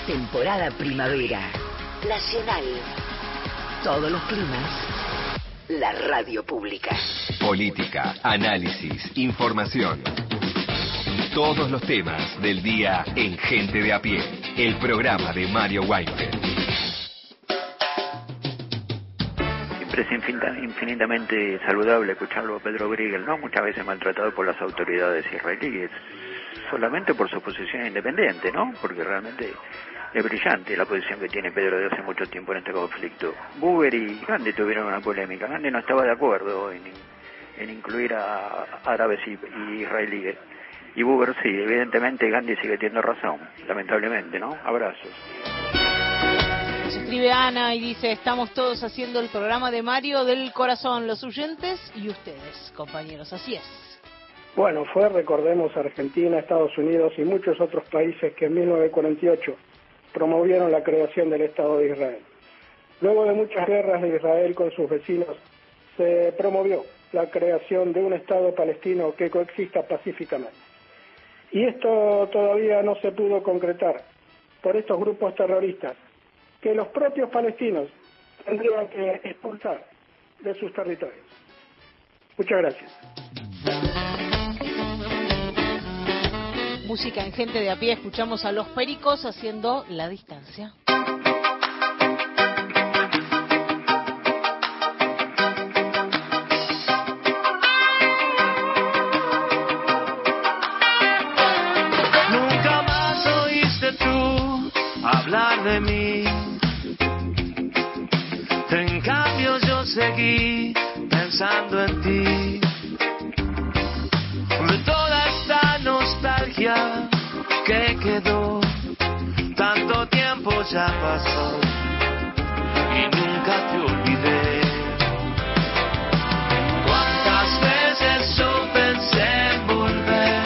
Temporada primavera. Nacional. Todos los climas. La radio pública. Política, análisis, información. Todos los temas del día en Gente de a pie. El programa de Mario Weinfeld. Siempre es infinitamente saludable escucharlo a Pedro Briegel, ¿no? Muchas veces maltratado por las autoridades israelíes solamente por su posición independiente, ¿no? Porque realmente es brillante la posición que tiene Pedro de hace mucho tiempo en este conflicto. Buber y Gandhi tuvieron una polémica. Gandhi no estaba de acuerdo en, incluir a árabes y, israelíes. Y Buber sí, evidentemente Gandhi sigue teniendo razón, lamentablemente, ¿no? Abrazos escribe Ana y dice, estamos todos haciendo el programa de Mario del corazón, los oyentes y ustedes, compañeros, así es. Bueno, fue, recordemos, Argentina, Estados Unidos y muchos otros países que en 1948 promovieron la creación del Estado de Israel. Luego de muchas guerras de Israel con sus vecinos, se promovió la creación de un Estado palestino que coexista pacíficamente. Y esto todavía no se pudo concretar por estos grupos terroristas que los propios palestinos tendrían que expulsar de sus territorios. Muchas gracias. Música en gente de a pie, escuchamos a los pericos haciendo la distancia. Nunca más oíste tú hablar de mí. En cambio yo seguí pensando en ti. Ya pasó y nunca te olvidé. Cuántas veces yo pensé en volver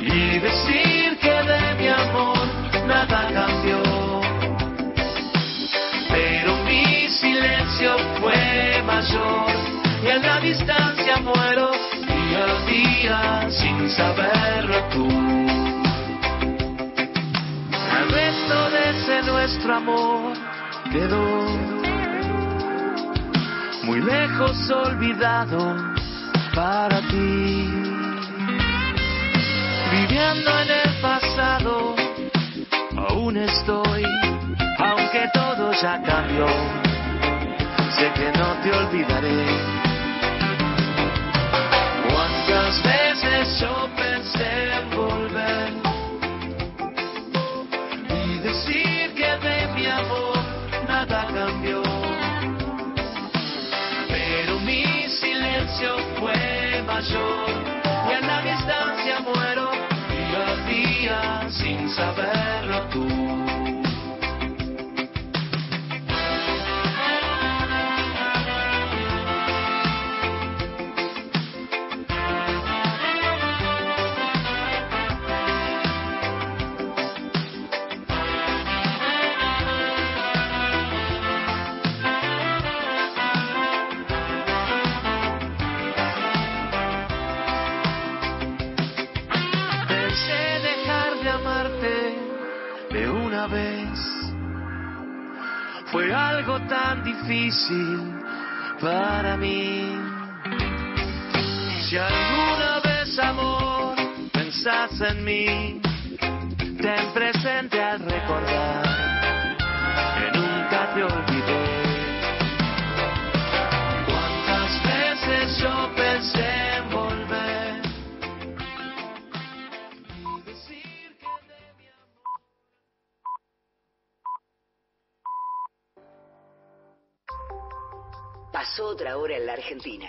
y decir que de mi amor nada cambió. Pero mi silencio fue mayor y en la distancia muero día a día sin saberlo nuestro amor quedó muy lejos olvidado para ti. Viviendo en el pasado, aún estoy, aunque todo ya cambió. Sé que no te olvidaré. Cuántas veces yo mayor y en la distancia muero día a día sin saberlo tú. Vez. Fue algo tan difícil para mí. Si alguna vez, amor, pensás en mí, ten presente al recordar que nunca te olvidé. Pasó otra hora en la Argentina.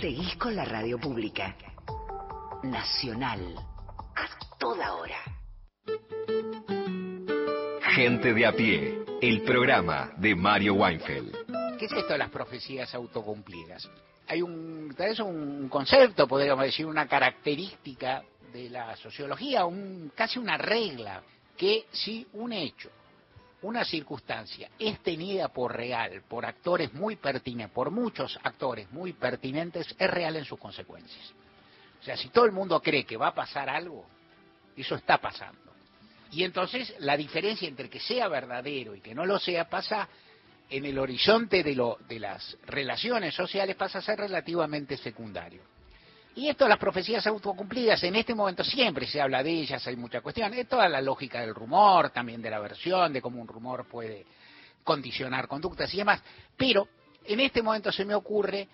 Seguís con la radio pública. Nacional. A toda hora. Gente de a pie, el programa de Mario Weinfeld. ¿Qué es esto de las profecías autocumplidas? Hay un, tal vez un concepto, podríamos decir, una característica de la sociología, un, casi una regla, que si un hecho, una circunstancia es tenida por real, por actores muy pertinentes, por muchos actores muy pertinentes, es real en sus consecuencias. O sea, si todo el mundo cree que va a pasar algo, eso está pasando. Y entonces la diferencia entre que sea verdadero y que no lo sea pasa en el horizonte de, lo, de las relaciones sociales pasa a ser relativamente secundario. Y esto, las profecías autocumplidas, en este momento siempre se habla de ellas, hay mucha cuestión. Es toda la lógica del rumor, también de la versión, de cómo un rumor puede condicionar conductas y demás. Pero en este momento se me ocurre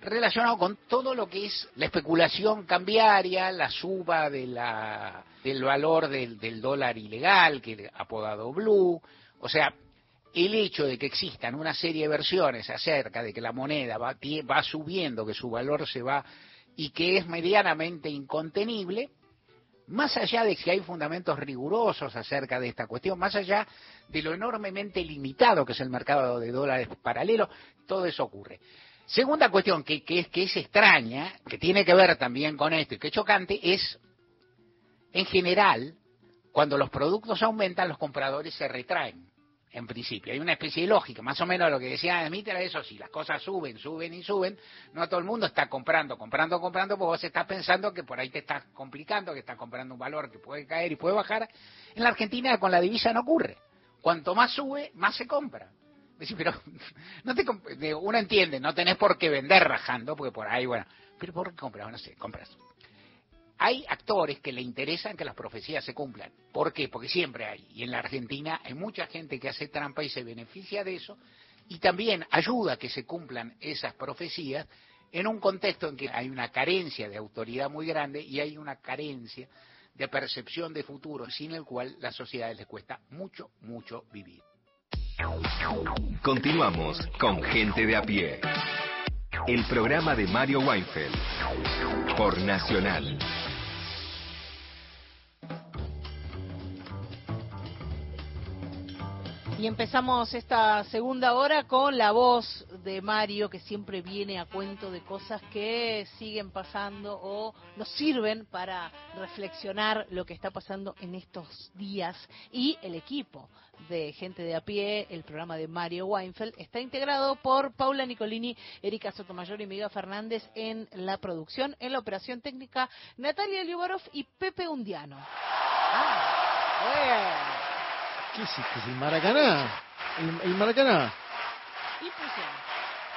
relacionado con todo lo que es la especulación cambiaria, la suba de la, del valor del, del dólar ilegal, que apodado blue, o sea, el hecho de que existan una serie de versiones acerca de que la moneda va, va subiendo, que su valor se va y que es medianamente incontenible, más allá de si hay fundamentos rigurosos acerca de esta cuestión, más allá de lo enormemente limitado que es el mercado de dólares paralelo, todo eso ocurre. Segunda cuestión que, que, es, que es extraña, que tiene que ver también con esto y que es chocante, es, en general, cuando los productos aumentan, los compradores se retraen en principio. Hay una especie de lógica, más o menos lo que decía Smith era eso, si las cosas suben, suben y suben, no todo el mundo está comprando, comprando, comprando, porque vos estás pensando que por ahí te estás complicando, que estás comprando un valor que puede caer y puede bajar. En la Argentina con la divisa no ocurre. Cuanto más sube, más se compra. pero *laughs* no te, uno entiende, no tenés por qué vender rajando, porque por ahí, bueno, pero ¿por qué compras? No sé, compras hay actores que le interesan que las profecías se cumplan. ¿Por qué? Porque siempre hay. Y en la Argentina hay mucha gente que hace trampa y se beneficia de eso. Y también ayuda a que se cumplan esas profecías en un contexto en que hay una carencia de autoridad muy grande y hay una carencia de percepción de futuro, sin el cual las sociedades les cuesta mucho, mucho vivir. Continuamos con Gente de a pie. El programa de Mario Weinfeld por Nacional. Y empezamos esta segunda hora con la voz de Mario, que siempre viene a cuento de cosas que siguen pasando o nos sirven para reflexionar lo que está pasando en estos días. Y el equipo de gente de a pie, el programa de Mario Weinfeld, está integrado por Paula Nicolini, Erika Sotomayor y Miguel Fernández en la producción, en la operación técnica, Natalia Liubarov y Pepe Undiano. Ah, ¿Qué hiciste? ¿El Maracaná? ¿El, Maracaná? Impresionante,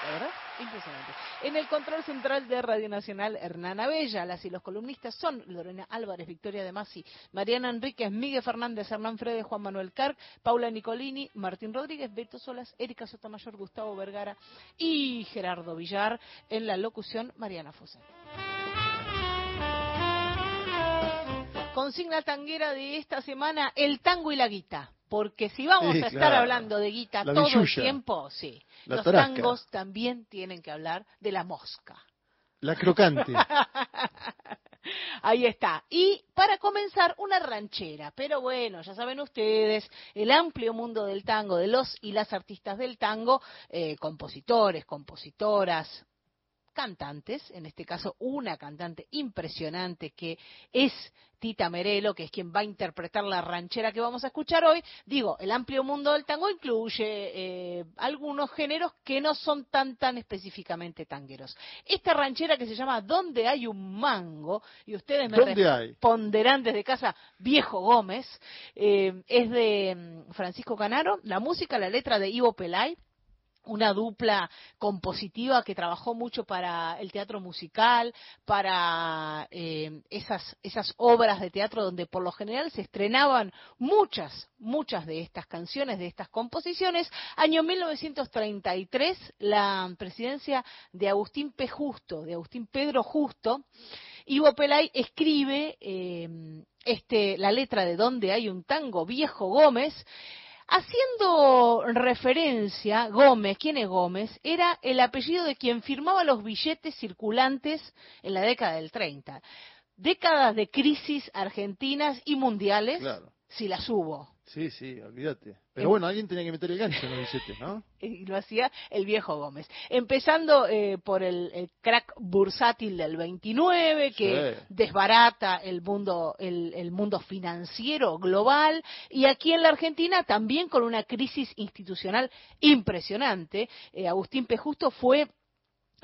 la verdad, impresionante. En el control central de Radio Nacional, Hernán Abella. Las y los columnistas son Lorena Álvarez, Victoria de Masi, Mariana Enríquez, Miguel Fernández, Hernán Fredes, Juan Manuel Carr, Paula Nicolini, Martín Rodríguez, Beto Solas, Erika Sotomayor, Gustavo Vergara y Gerardo Villar. En la locución, Mariana Fosa. Consigna tanguera de esta semana, el tango y la guita porque si vamos a estar hablando de guita todo el tiempo, sí, los tangos también tienen que hablar de la mosca. La crocante. *laughs* Ahí está. Y para comenzar, una ranchera. Pero bueno, ya saben ustedes, el amplio mundo del tango, de los y las artistas del tango, eh, compositores, compositoras, cantantes, en este caso una cantante impresionante que es Tita Merelo, que es quien va a interpretar la ranchera que vamos a escuchar hoy. Digo, el amplio mundo del tango incluye eh, algunos géneros que no son tan tan específicamente tangueros. Esta ranchera que se llama Donde hay un mango, y ustedes me responderán desde casa, Viejo Gómez, eh, es de mm, Francisco Canaro, la música, la letra de Ivo Pelay, una dupla compositiva que trabajó mucho para el teatro musical, para eh, esas, esas obras de teatro donde por lo general se estrenaban muchas, muchas de estas canciones, de estas composiciones. Año 1933, la presidencia de Agustín P. Justo, de Agustín Pedro Justo, Ivo Pelay escribe eh, este, la letra de Donde hay un tango, Viejo Gómez, Haciendo referencia, Gómez, ¿quién es Gómez? Era el apellido de quien firmaba los billetes circulantes en la década del 30. Décadas de crisis argentinas y mundiales, si las hubo. Sí, sí, olvídate. Pero bueno, alguien tenía que meter el gancho en los billetes, ¿no? *laughs* Y lo hacía el viejo Gómez. Empezando eh, por el, crack bursátil del 29, que desbarata el mundo, el, mundo financiero global, y aquí en la Argentina también con una crisis institucional impresionante. Eh, Agustín P. Justo fue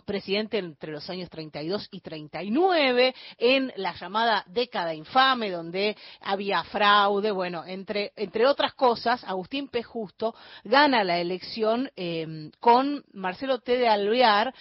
presidente entre los años 32 y 39, en la llamada década infame, donde había fraude, bueno, entre, entre otras cosas, Agustín P. Justo gana la elección eh, con Marcelo T. de Alvear,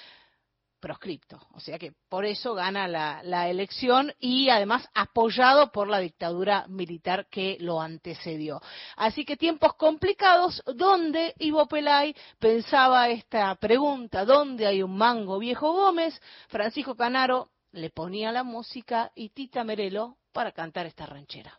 proscripto. O sea que por eso gana la, elección y además apoyado por la dictadura militar que lo antecedió. Así que tiempos complicados donde Ivo Pelay pensaba esta pregunta, ¿dónde hay un mango viejo Gómez? Francisco Canaro le ponía la música y Tita Merelo para cantar esta ranchera.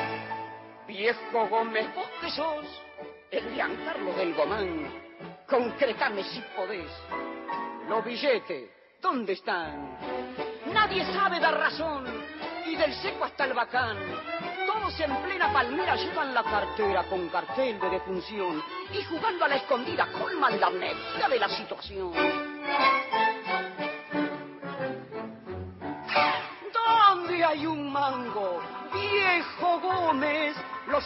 Viejo Gómez, vos que sos el Giancarlo del Gomán, concretame si podés. Los billetes, ¿dónde están? Nadie sabe dar razón, y del seco hasta el bacán. Todos en plena palmera llevan la cartera con cartel de defunción y jugando a la escondida colman la amnesia de la situación. ¿Dónde hay un mango? Viejo Gómez, los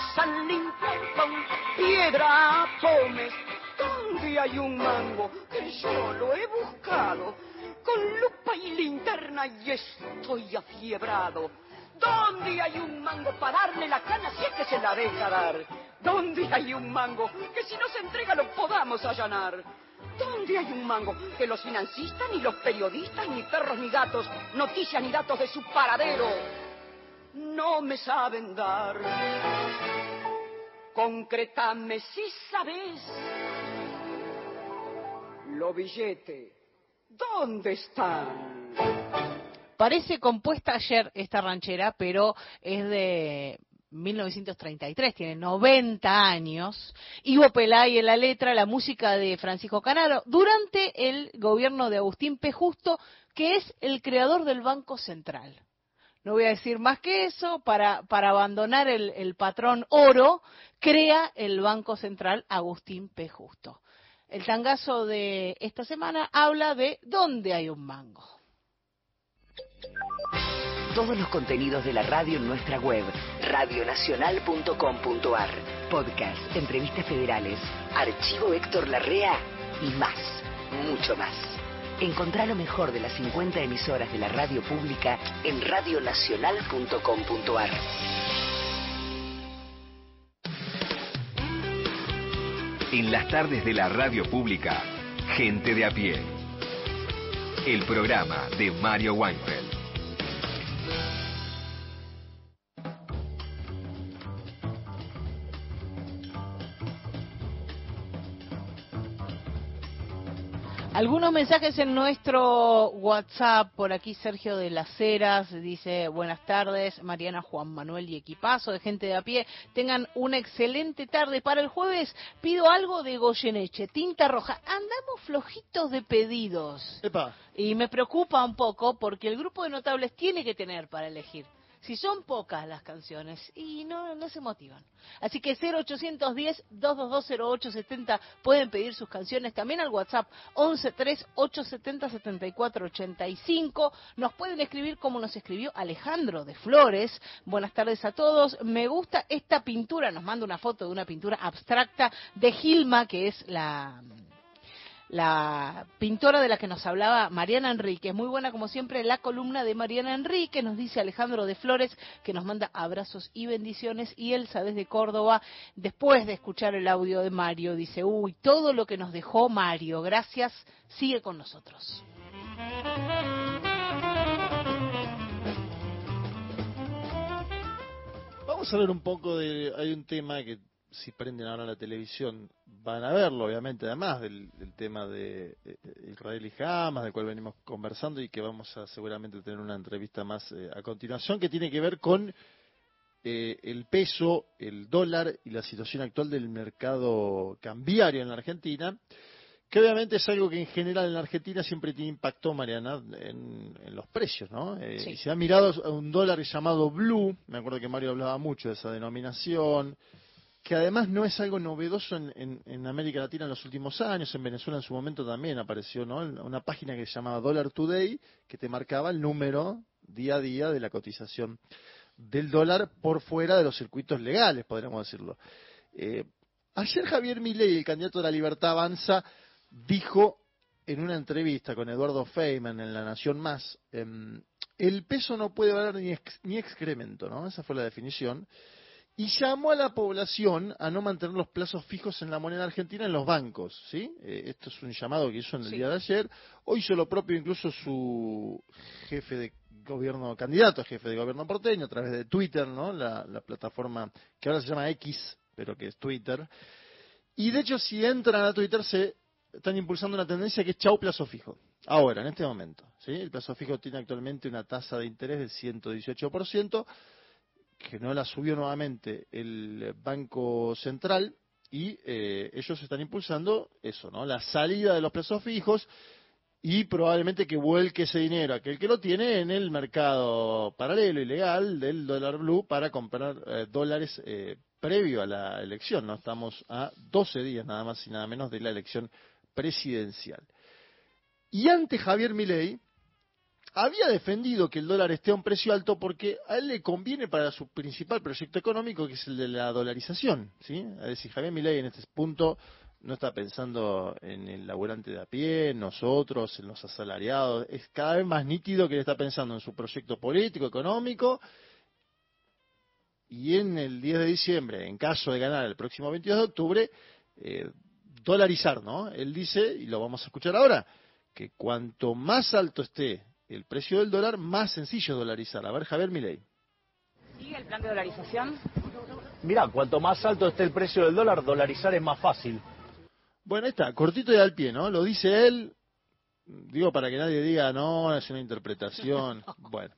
limpiado con piedra pomes. ¿Dónde hay un mango que yo lo he buscado? Con lupa y linterna y estoy afiebrado. ¿Dónde hay un mango para darle la cana si es que se la deja dar? ¿Dónde hay un mango que si no se entrega lo podamos allanar? ¿Dónde hay un mango que los financistas, ni los periodistas, ni perros, ni gatos, noticias ni datos de su paradero no me saben dar? Concretame si sabes. Lo billete, ¿dónde están? Parece compuesta ayer esta ranchera, pero es de 1933, tiene 90 años. Ivo Pelay en la letra, la música de Francisco Canaro, durante el gobierno de Agustín P. Justo, que es el creador del Banco Central. No voy a decir más que eso, para, para abandonar el, el patrón oro, crea el Banco Central Agustín P. Justo. El tangazo de esta semana habla de dónde hay un mango. Todos los contenidos de la radio en nuestra web, radionacional.com.ar. Podcast, entrevistas federales, archivo Héctor Larrea y más, mucho más. Encontrá lo mejor de las 50 emisoras de la radio pública en radionacional.com.ar. En las tardes de la radio pública, Gente de a pie. El programa de Mario Weinfeld. Algunos mensajes en nuestro WhatsApp, por aquí Sergio de las Heras dice buenas tardes, Mariana, Juan Manuel y equipazo de gente de a pie, tengan una excelente tarde. Para el jueves pido algo de Goyeneche, tinta roja. Andamos flojitos de pedidos. Y me preocupa un poco porque el grupo de notables tiene que tener para elegir. Si son pocas las canciones y no, no se motivan. Así que 0810-2220870 pueden pedir sus canciones también al WhatsApp 1138707485. Nos pueden escribir como nos escribió Alejandro de Flores. Buenas tardes a todos. Me gusta esta pintura. Nos manda una foto de una pintura abstracta de Gilma, que es la la pintora de la que nos hablaba Mariana Enrique. Es muy buena, como siempre, la columna de Mariana Enrique, nos dice Alejandro de Flores, que nos manda abrazos y bendiciones. Y Elsa desde Córdoba, después de escuchar el audio de Mario, dice, uy, todo lo que nos dejó Mario, gracias, sigue con nosotros. Vamos a ver un poco de, hay un tema que si prenden ahora la televisión van a verlo, obviamente, además del, tema de eh, Israel y Hamas, del cual venimos conversando y que vamos a seguramente tener una entrevista más eh, a continuación, que tiene que ver con eh, el peso, el dólar y la situación actual del mercado cambiario en la Argentina, que obviamente es algo que en general en la Argentina siempre tiene impacto, Mariana, en, los precios, ¿no? Y se ha mirado a un dólar llamado Blue, me acuerdo que Mario hablaba mucho de esa denominación, que además no es algo novedoso en, en, América Latina en los últimos años, en Venezuela en su momento también apareció ¿no? una página que se llamaba Dollar Today, que te marcaba el número día a día de la cotización del dólar por fuera de los circuitos legales, podríamos decirlo. Eh, ayer Javier Milei, el candidato de la Libertad Avanza, dijo en una entrevista con Eduardo Feynman en La Nación Más, em, el peso no puede valer ni, ni excremento, ¿no? Esa fue la definición y llamó a la población a no mantener los plazos fijos en la moneda argentina en los bancos, ¿sí? Eh, esto es un llamado que hizo en el día de ayer. Hoy hizo lo propio incluso su jefe de gobierno, candidato a jefe de gobierno porteño a través de Twitter, ¿no? La, la plataforma que ahora se llama X, pero que es Twitter. Y de hecho, si entran a Twitter, se están impulsando una tendencia que es chau plazo fijo. Ahora, en este momento. ¿sí? El plazo fijo tiene actualmente una tasa de interés del 118% que no la subió nuevamente el Banco Central y eh, ellos están impulsando eso, ¿no? La salida de los plazos fijos y probablemente que vuelque ese dinero aquel que lo tiene en el mercado paralelo y legal del dólar blue para comprar eh, dólares eh, previo a la elección, ¿no? Estamos a 12 días nada más y nada menos de la elección presidencial. Y ante Javier Milei, había defendido que el dólar esté a un precio alto porque a él le conviene para su principal proyecto económico, que es el de la dolarización. ¿sí? Es decir, Javier Milei en este punto no está pensando en el laburante de a pie, en nosotros, en los asalariados. Es cada vez más nítido que él está pensando en su proyecto político, económico. Y en el 10 de diciembre, en caso de ganar el próximo 22 de octubre, eh, dolarizar, ¿no? Él dice, y lo vamos a escuchar ahora, que cuanto más alto esté el precio del dólar, más sencillo dolarizar. A ver, Javier Milei. ¿Sigue el plan de dolarización? Mira, cuanto más alto esté el precio del dólar, dolarizar es más fácil. Bueno, está, cortito y al pie, ¿no? Lo dice él, digo para que nadie diga, no, es una interpretación. *laughs* Bueno,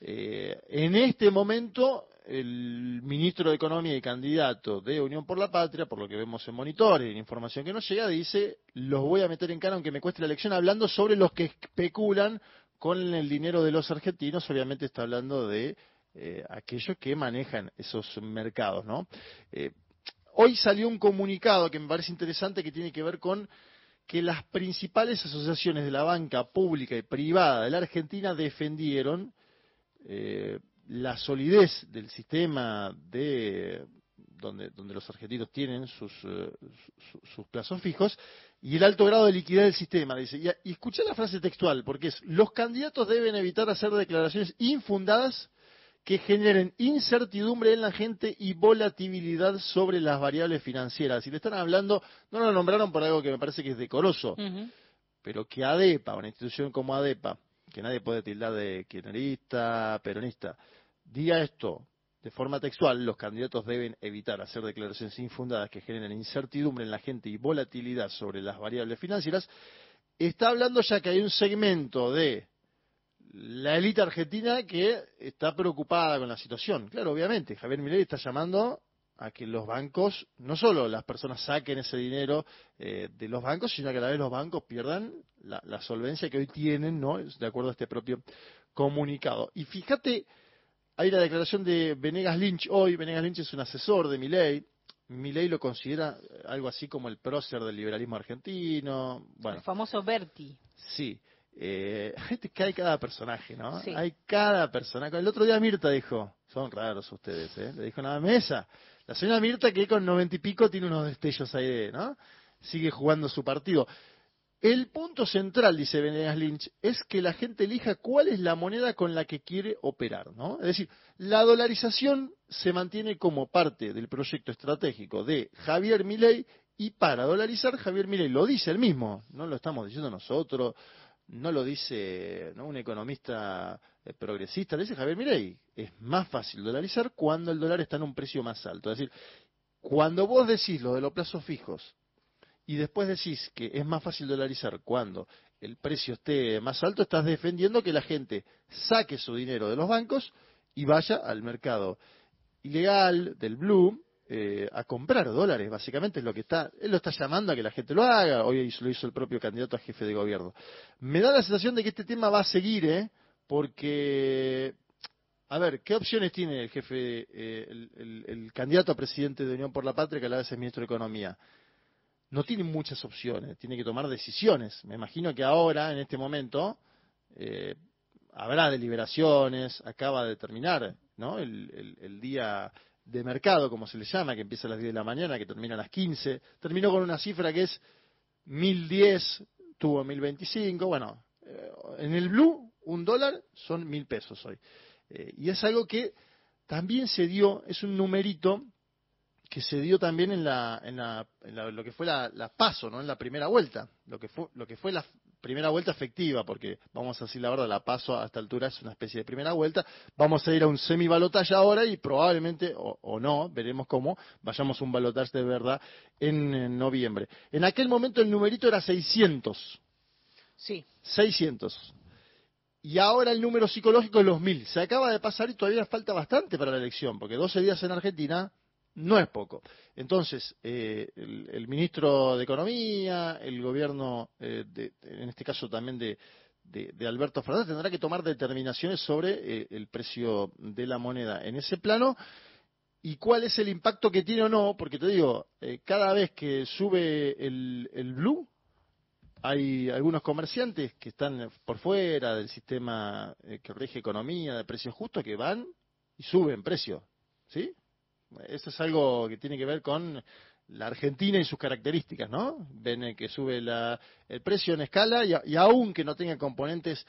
eh, en este momento el ministro de Economía y candidato de Unión por la Patria, por lo que vemos en monitores y en información que nos llega, dice, los voy a meter en cara aunque me cueste la elección, hablando sobre los que especulan con el dinero de los argentinos, obviamente está hablando de eh, aquellos que manejan esos mercados, ¿no? Eh, hoy salió un comunicado que me parece interesante que tiene que ver con que las principales asociaciones de la banca pública y privada de la Argentina defendieron eh, la solidez del sistema de donde, donde los argentinos tienen sus, sus plazos fijos y el alto grado de liquidez del sistema. Dice, y, y escuché la frase textual, porque es, los candidatos deben evitar hacer declaraciones infundadas que generen incertidumbre en la gente y volatilidad sobre las variables financieras. Y le están hablando, no lo nombraron por algo que me parece que es decoroso, pero que ADEPA, una institución como ADEPA, que nadie puede tildar de kirchnerista, peronista, diga esto de forma textual, los candidatos deben evitar hacer declaraciones infundadas que generen incertidumbre en la gente y volatilidad sobre las variables financieras, está hablando ya que hay un segmento de la élite argentina que está preocupada con la situación. Claro, obviamente, Javier Milei está llamando a que los bancos, no solo las personas saquen ese dinero eh, de los bancos, sino que a la vez los bancos pierdan la, la solvencia que hoy tienen, ¿no? De acuerdo a este propio comunicado. Y fíjate hay la declaración de Venegas Lynch hoy. Venegas Lynch es un asesor de Milei. Milei lo considera algo así como el prócer del liberalismo argentino. Bueno, el famoso Berti. Sí. Eh, *laughs* que hay cada personaje, ¿no? Hay cada personaje. El otro día Mirta dijo, son raros ustedes, ¿eh? Le dijo nada mesa. La señora Mirta que con noventa y pico tiene unos destellos ahí, ¿no? Sigue jugando su partido. El punto central, dice Venegas Lynch, es que la gente elija cuál es la moneda con la que quiere operar, ¿no? Es decir, la dolarización se mantiene como parte del proyecto estratégico de Javier Milei y para dolarizar Javier Milei lo dice él mismo, no lo estamos diciendo nosotros, no lo dice un economista eh, progresista, lo dice Javier Milei. Es más fácil dolarizar cuando el dólar está en un precio más alto. Es decir, cuando vos decís lo de los plazos fijos y después decís que es más fácil dolarizar cuando el precio esté más alto, estás defendiendo que la gente saque su dinero de los bancos y vaya al mercado ilegal del blue eh, a comprar dólares, básicamente es lo que está, él lo está llamando a que la gente lo haga, hoy lo hizo el propio candidato a jefe de gobierno. Me da la sensación de que este tema va a seguir, ¿eh? porque a ver, ¿qué opciones tiene el jefe, eh, el, candidato a presidente de Unión por la Patria, que a la vez es ministro de Economía? No tiene muchas opciones, tiene que tomar decisiones. Me imagino que ahora, en este momento, eh, habrá deliberaciones, acaba de terminar ¿no? El, día de mercado, como se le llama, que empieza a las 10 de la mañana, que termina a las 15, terminó con una cifra que es 1010, tuvo 1025, bueno, eh, en el blue un dólar son mil pesos hoy. Eh, y es algo que también se dio, es un numerito que se dio también en, la, en, la, en lo que fue la, la, paso, ¿no? En la primera vuelta, lo que fue, lo que fue la primera vuelta efectiva, porque vamos a decir la verdad, la paso a esta altura es una especie de primera vuelta. Vamos a ir a un semibalotaje ahora y probablemente, o, no, veremos cómo, vayamos a un balotaje de verdad en, en, noviembre. En aquel momento el numerito era 600. Sí. 600 y ahora el número psicológico es los mil. Se acaba de pasar y todavía falta bastante para la elección, porque 12 días en Argentina no es poco. Entonces, eh, el, ministro de Economía, el gobierno, eh, en este caso también de, Alberto Fernández, tendrá que tomar determinaciones sobre eh, el precio de la moneda en ese plano y cuál es el impacto que tiene o no, porque te digo, cada vez que sube el, el blue, hay algunos comerciantes que están por fuera del sistema eh, que rige economía de precios justos que van y suben precio, ¿sí? Eso es algo que tiene que ver con la Argentina y sus características, ¿no? Ven que sube el precio en escala y, y aún que no tenga componentes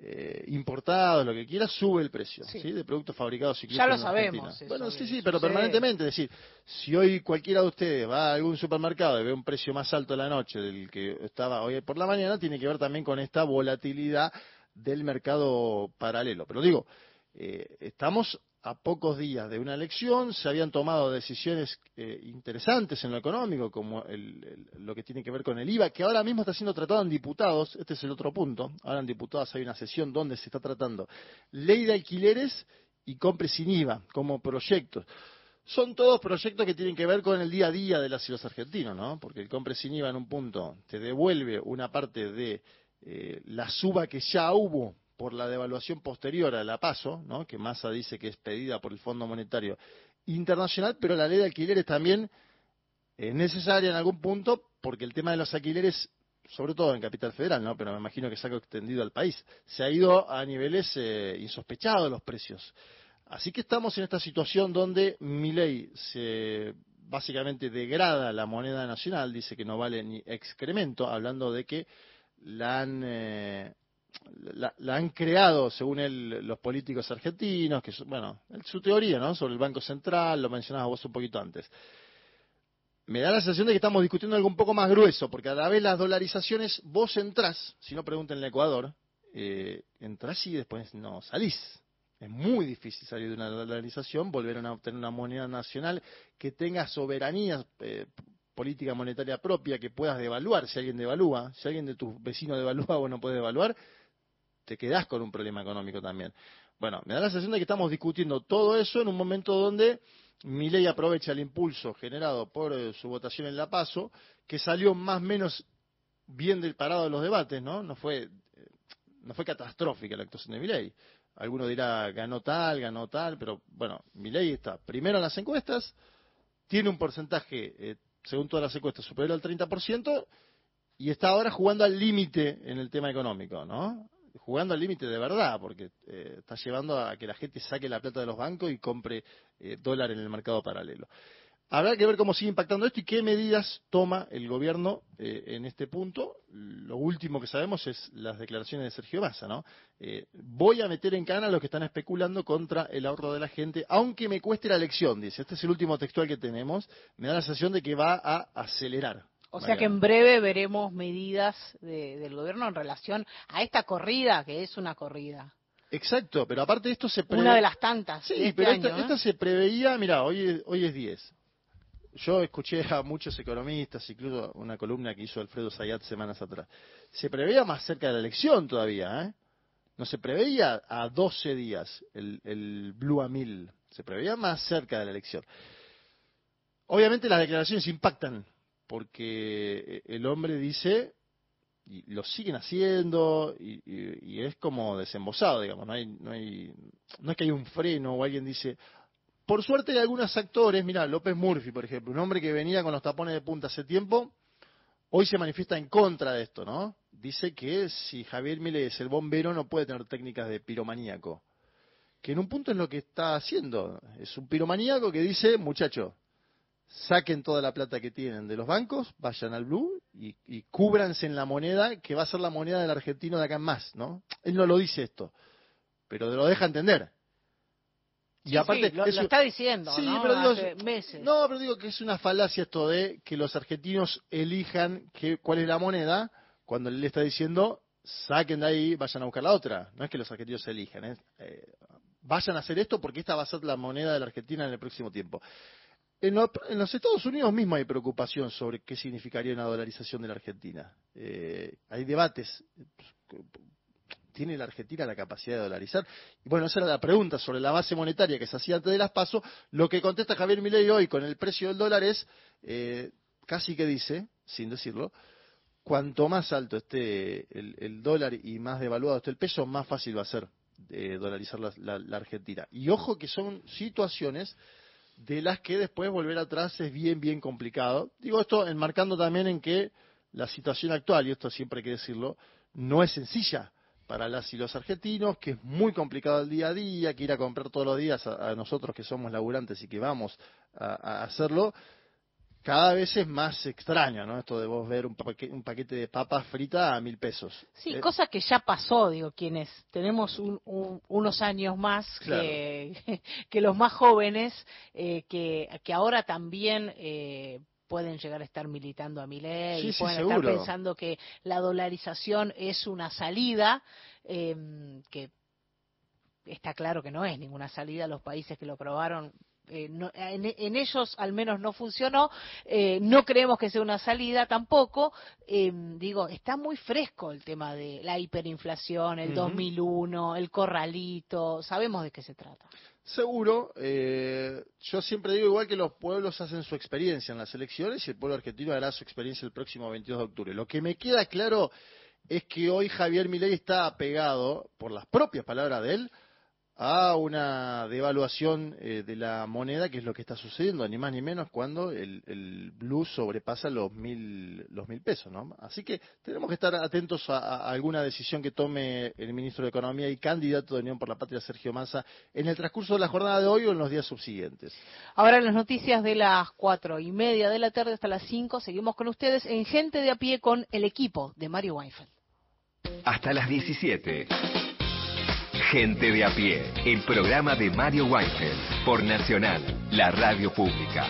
eh, importados, lo que quiera, sube el precio sí. de productos fabricados Ya lo sabemos. Bueno, sí, sí, pero permanentemente. Es decir, si hoy cualquiera de ustedes va a algún supermercado y ve un precio más alto de la noche del que estaba hoy por la mañana, tiene que ver también con esta volatilidad del mercado paralelo. Pero digo, eh, estamos a pocos días de una elección se habían tomado decisiones eh, interesantes en lo económico, como lo que tiene que ver con el IVA, que ahora mismo está siendo tratado en diputados, este es el otro punto, ahora en diputados hay una sesión donde se está tratando ley de alquileres y compre sin IVA como proyectos. Son todos proyectos que tienen que ver con el día a día de las y los argentinos, ¿no? Porque el compre sin IVA en un punto te devuelve una parte de eh, la suba que ya hubo por la devaluación posterior a la paso, ¿no? que Massa dice que es pedida por el Fondo Monetario Internacional, pero la ley de alquileres también es necesaria en algún punto porque el tema de los alquileres, sobre todo en Capital Federal, ¿no? pero me imagino que es algo extendido al país, se ha ido a niveles eh, insospechados los precios. Así que estamos en esta situación donde mi ley se básicamente degrada la moneda nacional, dice que no vale ni excremento, hablando de que la han eh, la, han creado, según él, los políticos argentinos, que bueno, su teoría, ¿no? Sobre el Banco Central, lo mencionabas vos un poquito antes. Me da la sensación de que estamos discutiendo algo un poco más grueso, porque a la vez las dolarizaciones, vos entrás, si no pregunten en Ecuador, eh, entrás y después no salís. Es muy difícil salir de una dolarización, volver a obtener una moneda nacional que tenga soberanía eh, política monetaria propia, que puedas devaluar si alguien devalúa. Si alguien de tus vecinos devalúa, vos no puedes devaluar te quedás con un problema económico también. Bueno, me da la sensación de que estamos discutiendo todo eso en un momento donde mi ley aprovecha el impulso generado por eh, su votación en La Paso, que salió más o menos bien del parado de los debates, ¿no? No fue, eh, no fue catastrófica la actuación de mi ley. Alguno dirá, ganó tal, ganó tal, pero bueno, mi ley está primero en las encuestas, tiene un porcentaje, eh, según todas las encuestas, superior al 30%, y está ahora jugando al límite en el tema económico, ¿no? Jugando al límite de verdad, porque eh, está llevando a que la gente saque la plata de los bancos y compre eh, dólar en el mercado paralelo. Habrá que ver cómo sigue impactando esto y qué medidas toma el gobierno eh, en este punto. Lo último que sabemos es las declaraciones de Sergio Massa, ¿no? voy a meter en cana a los que están especulando contra el ahorro de la gente, aunque me cueste la elección, dice. Este es el último textual que tenemos. Me da la sensación de que va a acelerar o sea que en breve veremos medidas del gobierno en relación a esta corrida, que es una corrida. Exacto, pero aparte de esto se preveía... Una de las tantas. Sí, este pero esto, se preveía, mira, hoy, hoy es 10. Yo escuché a muchos economistas, incluso una columna que hizo Alfredo Zayat semanas atrás. Se preveía más cerca de la elección todavía, ¿eh? No se preveía a 12 días el, el Blue a 1000, se preveía más cerca de la elección. Obviamente las declaraciones impactan porque el hombre dice, y lo siguen haciendo y, es como desembosado, digamos, no hay, no hay, no es que hay un freno o alguien dice, por suerte hay algunos actores, mira, López Murphy, por ejemplo, un hombre que venía con los tapones de punta hace tiempo, hoy se manifiesta en contra de esto, ¿no? Dice que si Javier Milei es el bombero no puede tener técnicas de piromaníaco. Que en un punto es lo que está haciendo. Es un piromaníaco que dice, muchacho, saquen toda la plata que tienen de los bancos, vayan al Blue y, y, cúbranse en la moneda que va a ser la moneda del argentino de acá en más, ¿no? Él no lo dice esto, pero lo deja entender. Y aparte, lo, está diciendo, ¿no? Pero meses. No, pero digo que es una falacia esto de que los argentinos elijan que, cuál es la moneda cuando él le está diciendo saquen de ahí, vayan a buscar la otra. No es que los argentinos elijan, ¿eh? Eh, vayan a hacer esto porque esta va a ser la moneda de la Argentina en el próximo tiempo. En, los Estados Unidos mismo hay preocupación sobre qué significaría una dolarización de la Argentina. Eh, hay debates. ¿Tiene la Argentina la capacidad de dolarizar? Y bueno, esa era la pregunta sobre la base monetaria que se hacía antes de las pasos. Lo que contesta Javier Milei hoy con el precio del dólar es, eh, casi que dice, sin decirlo, cuanto más alto esté el, dólar y más devaluado esté el peso, más fácil va a ser eh, dolarizar la Argentina. Y ojo que son situaciones de las que después volver atrás es bien, bien complicado. Digo esto enmarcando también en que la situación actual, y esto siempre hay que decirlo, no es sencilla para las y los argentinos, que es muy complicado el día a día, que ir a comprar todos los días a, nosotros que somos laburantes y que vamos a hacerlo, cada vez es más extraño, ¿no? Esto de vos ver un, paquete, de papas fritas a mil pesos. Sí, eh, cosa que ya pasó, digo, quienes tenemos unos años más *laughs* que, los más jóvenes, eh, que, que ahora también... Eh, pueden llegar a estar militando a mi ley, y pueden estar pensando que la dolarización es una salida, que está claro que no es ninguna salida. Los países que lo probaron eh, en, ellos al menos no funcionó, eh, no creemos que sea una salida tampoco. Eh, digo, está muy fresco el tema de la hiperinflación, el 2001, el corralito, sabemos de qué se trata. Seguro, yo siempre digo igual que los pueblos hacen su experiencia en las elecciones y el pueblo argentino hará su experiencia el próximo 22 de octubre. Lo que me queda claro es que hoy Javier Milei está apegado, por las propias palabras de él, a una devaluación eh, de la moneda, que es lo que está sucediendo, ni más ni menos cuando el, el blue sobrepasa los mil, los mil pesos. ¿no? Así que tenemos que estar atentos a, alguna decisión que tome el ministro de Economía y candidato de Unión por la Patria, Sergio Massa, en el transcurso de la jornada de hoy o en los días subsiguientes. Ahora las noticias de las cuatro y media de la tarde hasta las cinco, seguimos con ustedes en Gente de a pie con el equipo de Mario Weinfeld. Hasta las 17. Gente de a pie, el programa de Mario Weinfeld por Nacional, la radio pública.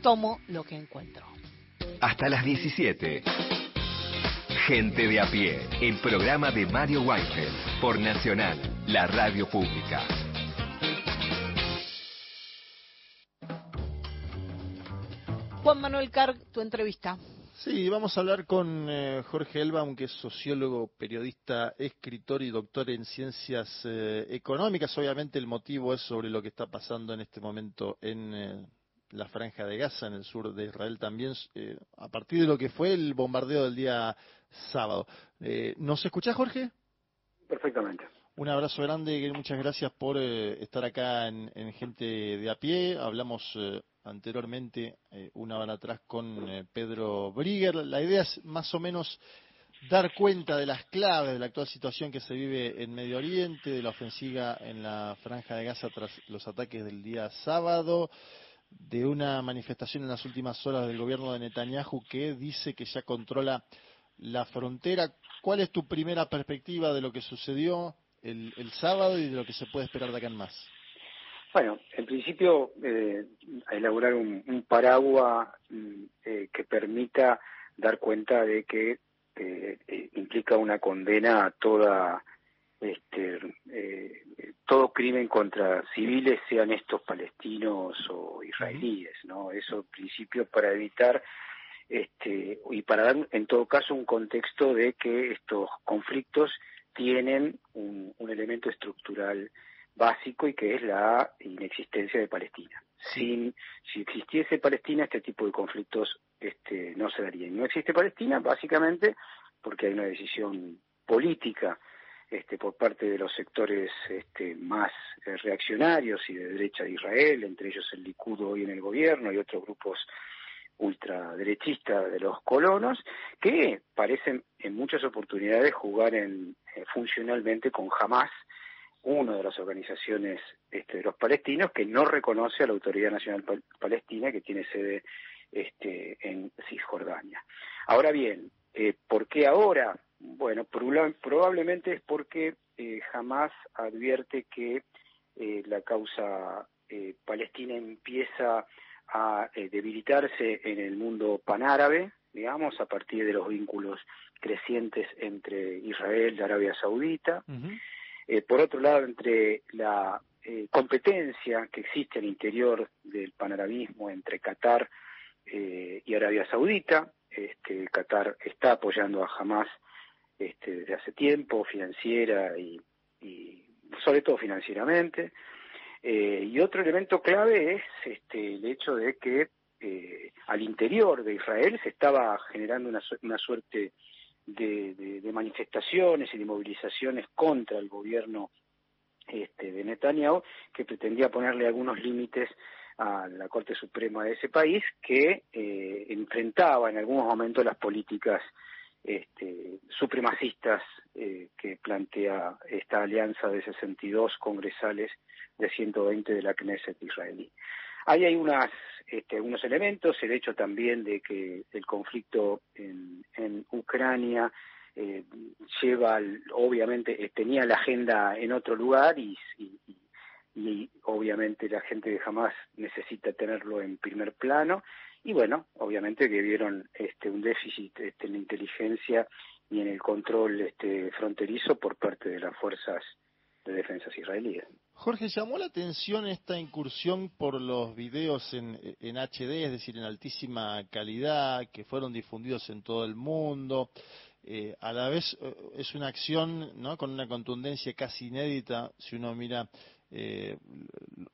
Tomo lo que encuentro. Hasta las 17. Gente de a pie, el programa de Mario Weinfeld por Nacional, la radio pública. Juan Manuel Carg, tu entrevista. Sí, vamos a hablar con eh, Jorge Elbaum, que es sociólogo, periodista, escritor y doctor en ciencias eh, económicas. Obviamente el motivo es sobre lo que está pasando en este momento en eh, la franja de Gaza, en el sur de Israel también, a partir de lo que fue el bombardeo del día sábado. ¿Nos escuchás, Jorge? Perfectamente. Un abrazo grande, muchas gracias por estar acá en, en, Gente de a pie. Hablamos anteriormente, eh, una hora atrás, con eh, Pedro Brigger. La idea es más o menos dar cuenta de las claves de la actual situación que se vive en Medio Oriente, de la ofensiva en la franja de Gaza tras los ataques del día sábado, de una manifestación en las últimas horas del gobierno de Netanyahu que dice que ya controla la frontera. ¿Cuál es tu primera perspectiva de lo que sucedió el, sábado y de lo que se puede esperar de acá en más? Bueno, en principio, eh, elaborar un, paraguas mm, eh, que permita dar cuenta de que eh, eh, implica una condena a toda este, todo crimen contra civiles, sean estos palestinos o israelíes, ¿no? Eso en principio para evitar este, y para dar en todo caso un contexto de que estos conflictos tienen un, un elemento estructural básico y que es la inexistencia de Palestina. Sin, si existiese Palestina, este tipo de conflictos este, no se darían. No existe Palestina básicamente porque hay una decisión política este, por parte de los sectores este, más eh, reaccionarios y de derecha de Israel, entre ellos el Likud hoy en el gobierno y otros grupos ultraderechistas de los colonos, que parecen en muchas oportunidades jugar en, eh, funcionalmente con Hamas una de las organizaciones este, de los palestinos que no reconoce a la Autoridad Nacional Palestina que tiene sede este, en Cisjordania. Ahora bien, eh, ¿por qué ahora? Bueno, probablemente es porque eh, jamás advierte que eh, la causa eh, palestina empieza a debilitarse en el mundo panárabe, digamos, a partir de los vínculos crecientes entre Israel y Arabia Saudita. Eh, por otro lado, entre la eh, competencia que existe al interior del panarabismo entre Qatar eh, y Arabia Saudita, este, Qatar está apoyando a Hamas este, desde hace tiempo, financiera y, sobre todo financieramente. y otro elemento clave es este, el hecho de que al interior de Israel se estaba generando una, una suerte de, manifestaciones y de movilizaciones contra el gobierno este, de Netanyahu, que pretendía ponerle algunos límites a la Corte Suprema de ese país, que eh, enfrentaba en algunos momentos las políticas este, supremacistas eh, que plantea esta alianza de 62 congresales de 120 de la Knesset israelí. Ahí hay unas, este, unos elementos, el hecho también de que el conflicto en, Ucrania eh, lleva, obviamente, eh, tenía la agenda en otro lugar y, obviamente la gente de Hamas necesita tenerlo en primer plano y bueno, obviamente que vieron este, un déficit este, en la inteligencia y en el control este, fronterizo por parte de las fuerzas de defensas israelíes. Jorge, llamó la atención esta incursión por los videos en, en, HD, es decir, en altísima calidad, que fueron difundidos en todo el mundo. Eh, a la vez eh, es una acción ¿no? con una contundencia casi inédita si uno mira eh,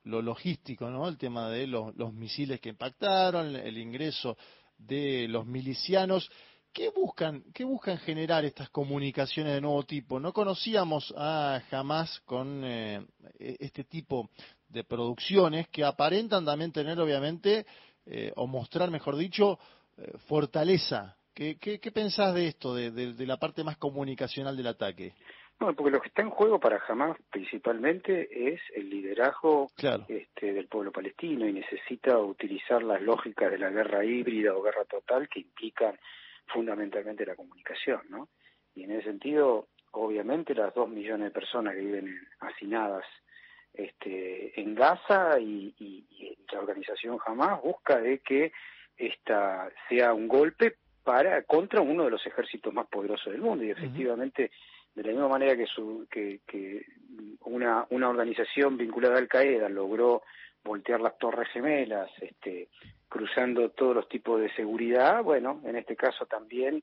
lo logístico, ¿no? el tema de los, misiles que impactaron, el ingreso de los milicianos ¿Qué buscan, ¿Qué buscan generar estas comunicaciones de nuevo tipo? No conocíamos a jamás con eh, e-, este tipo de producciones que aparentan también tener, obviamente, eh, o mostrar, mejor dicho, eh, fortaleza. ¿Qué, qué, pensás de esto, de, de, la parte más comunicacional del ataque? No, porque lo que está en juego para Hamas principalmente es el liderazgo este, del pueblo palestino y necesita utilizar las lógicas de la guerra híbrida o guerra total que implican fundamentalmente la comunicación, ¿no? Y en ese sentido, obviamente, las dos millones de personas que viven hacinadas este, en Gaza y, la organización jamás busca de que esta sea un golpe para contra uno de los ejércitos más poderosos del mundo. Y efectivamente de la misma manera que, su, que, una, organización vinculada a Al Qaeda logró voltear las torres gemelas, este, cruzando todos los tipos de seguridad, bueno, en este caso también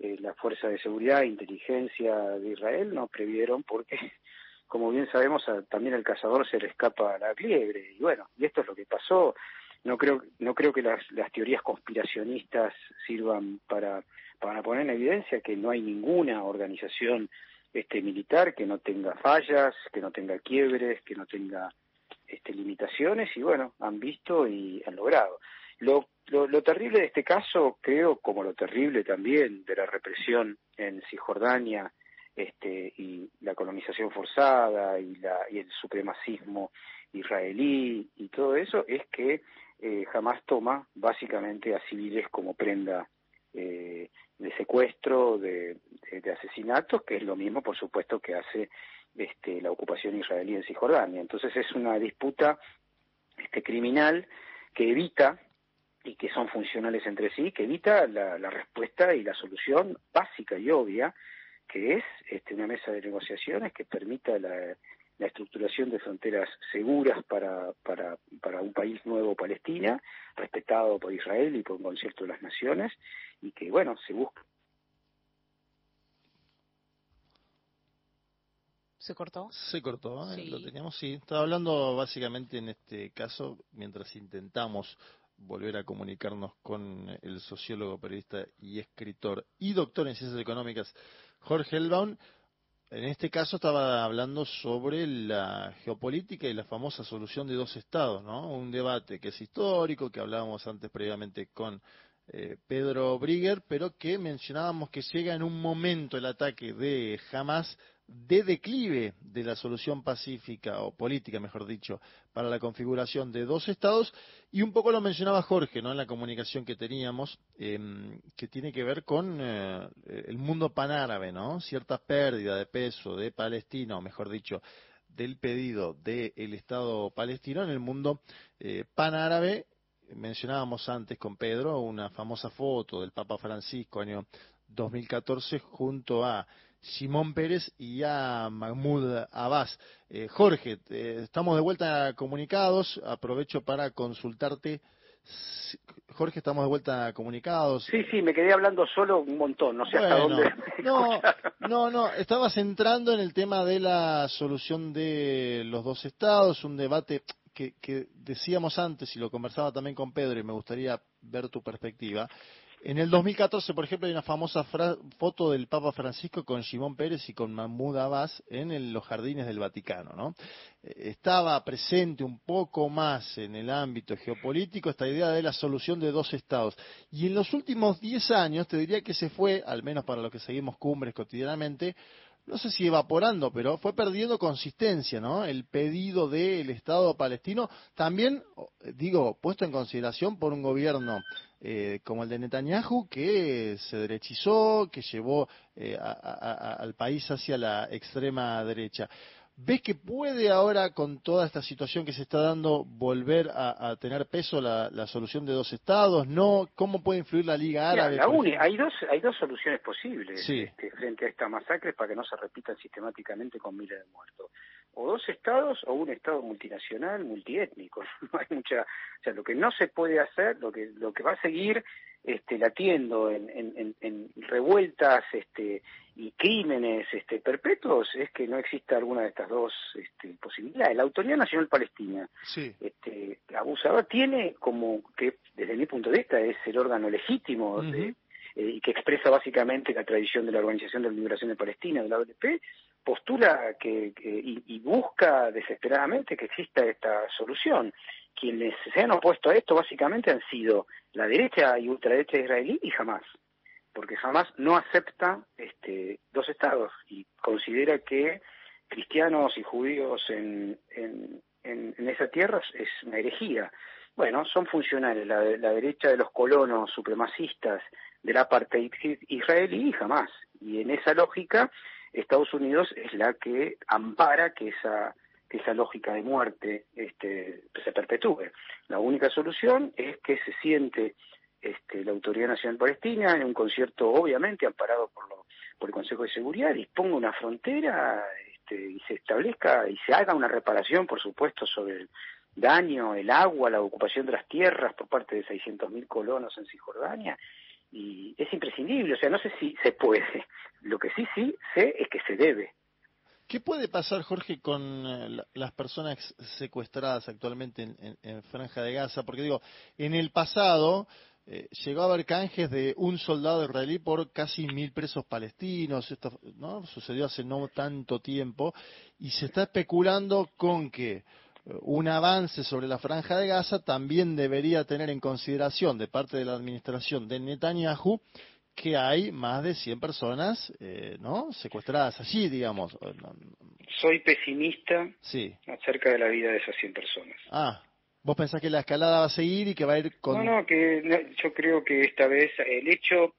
eh, la fuerza de seguridad e inteligencia de Israel no previeron porque, *laughs* como bien sabemos, también al cazador se le escapa la liebre. Y bueno, y esto es lo que pasó. No creo, no creo que las, las teorías conspiracionistas sirvan para, para poner en evidencia que no hay ninguna organización este, militar que no tenga fallas, que no tenga quiebres, que no tenga este, limitaciones y bueno, han visto y han logrado. Lo, lo, terrible de este caso, creo, como lo terrible también de la represión en Cisjordania este, y la colonización forzada y, la, y el supremacismo israelí y todo eso, es que eh, jamás toma básicamente a civiles como prenda eh, de secuestro, de, asesinatos, que es lo mismo, por supuesto, que hace este, la ocupación israelí en Cisjordania. Entonces es una disputa este, criminal que evita y que son funcionales entre sí, que evita la, respuesta y la solución básica y obvia, que es este, una mesa de negociaciones que permita la, estructuración de fronteras seguras para, para, para un país nuevo, Palestina, respetado por Israel y por un concierto de las naciones, y que, bueno, se busca ¿Se cortó? Se cortó, ¿eh? lo teníamos, sí. Estaba hablando básicamente en este caso, mientras intentamos volver a comunicarnos con el sociólogo, periodista y escritor y doctor en ciencias económicas, Jorge Elbaum. En este caso estaba hablando sobre la geopolítica y la famosa solución de dos estados, ¿no? Un debate que es histórico, que hablábamos antes previamente con eh, Pedro Brigger, pero que mencionábamos que llega en un momento el ataque de Hamas de declive de la solución pacífica o política, mejor dicho, para la configuración de dos estados y un poco lo mencionaba Jorge, ¿no? En la comunicación que teníamos, em, que tiene que ver con eh, el mundo panárabe, ¿no? Cierta pérdida de peso de Palestina, mejor dicho, del pedido del Estado palestino en el mundo eh, panárabe. Mencionábamos antes con Pedro una famosa foto del Papa Francisco año 2014 junto a Simón Pérez y a Mahmoud Abbas. Eh, Jorge, estamos de vuelta comunicados. Aprovecho para consultarte. Jorge, estamos de vuelta comunicados. Sí, sí, me quedé hablando solo un montón, no sé hasta dónde. *laughs* No, no, no, estabas entrando en el tema de la solución de los dos estados, un debate que, que decíamos antes y lo conversaba también con Pedro y me gustaría ver tu perspectiva. En el 2014, por ejemplo, hay una famosa foto del Papa Francisco con Simón Pérez y con Mahmoud Abbas en los jardines del Vaticano, ¿no? Eh, estaba presente un poco más en el ámbito geopolítico esta idea de la solución de dos estados. Y en los últimos 10 años, te diría que se fue, al menos para los que seguimos cumbres cotidianamente, no sé si evaporando, pero fue perdiendo consistencia, ¿no? El pedido del Estado palestino, también, digo, puesto en consideración por un gobierno eh, como el de Netanyahu, que se derechizó, que llevó eh, al país hacia la extrema derecha. ¿Ves que puede ahora, con toda esta situación que se está dando, volver a, tener peso la, solución de dos estados? ¿No? ¿Cómo puede influir la Liga Árabe? hay, dos, hay dos soluciones posibles este, frente a esta masacre para que no se repitan sistemáticamente con miles de muertos. O dos estados o un estado multinacional, multiétnico. *laughs* No hay mucha, o sea, lo que no se puede hacer, lo que, lo que va a seguir este, latiendo en, en, en, revueltas este, y crímenes este, perpetuos es que no exista alguna de estas dos este, posibilidades. La Autoridad Nacional Palestina, este, abusador, tiene como que, desde mi punto de vista, es el órgano legítimo eh, y que expresa básicamente la tradición de la Organización de la Liberación de Palestina, de la OLP, postula que, y, y, busca desesperadamente que exista esta solución. Quienes se han opuesto a esto básicamente han sido la derecha y ultraderecha israelí y jamás, porque jamás no acepta este, dos estados y considera que cristianos y judíos en, en, en, esa tierra es una herejía. Bueno, son funcionales la, la derecha de los colonos supremacistas del apartheid israelí y jamás. Y en esa lógica, Estados Unidos es la que ampara que esa que esa lógica de muerte este, se perpetúe. La única solución es que se siente este, la Autoridad Nacional Palestina en un concierto, obviamente, amparado por, lo, por el Consejo de Seguridad, disponga una frontera este, y se establezca y se haga una reparación, por supuesto, sobre el daño, el agua, la ocupación de las tierras por parte de 600.000 colonos en Cisjordania. Y es imprescindible, o sea, no sé si se puede. Lo que sí, sí sé es que se debe. ¿Qué puede pasar, Jorge, con eh, las personas secuestradas actualmente en, Franja de Gaza? Porque digo, en el pasado eh, llegó a haber canjes de un soldado israelí por casi mil presos palestinos. Esto ¿no? sucedió hace no tanto tiempo y se está especulando con que un avance sobre la Franja de Gaza también debería tener en consideración de parte de la administración de Netanyahu que hay más de 100 personas eh, ¿no? secuestradas allí, digamos. Soy pesimista acerca de la vida de esas 100 personas. Ah, ¿vos pensás que la escalada va a seguir y que va a ir con...? No, no, que yo creo que esta vez el hecho,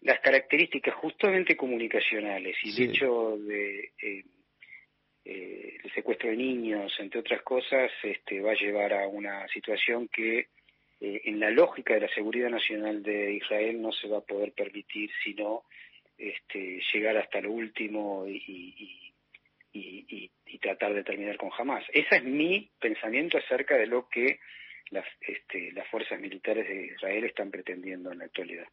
las características justamente comunicacionales y el hecho de... Eh, eh, el secuestro de niños, entre otras cosas, este, va a llevar a una situación que eh, en la lógica de la seguridad nacional de Israel no se va a poder permitir sino este, llegar hasta lo último y, tratar de terminar con Hamas. Ese es mi pensamiento acerca de lo que las, este, las fuerzas militares de Israel están pretendiendo en la actualidad.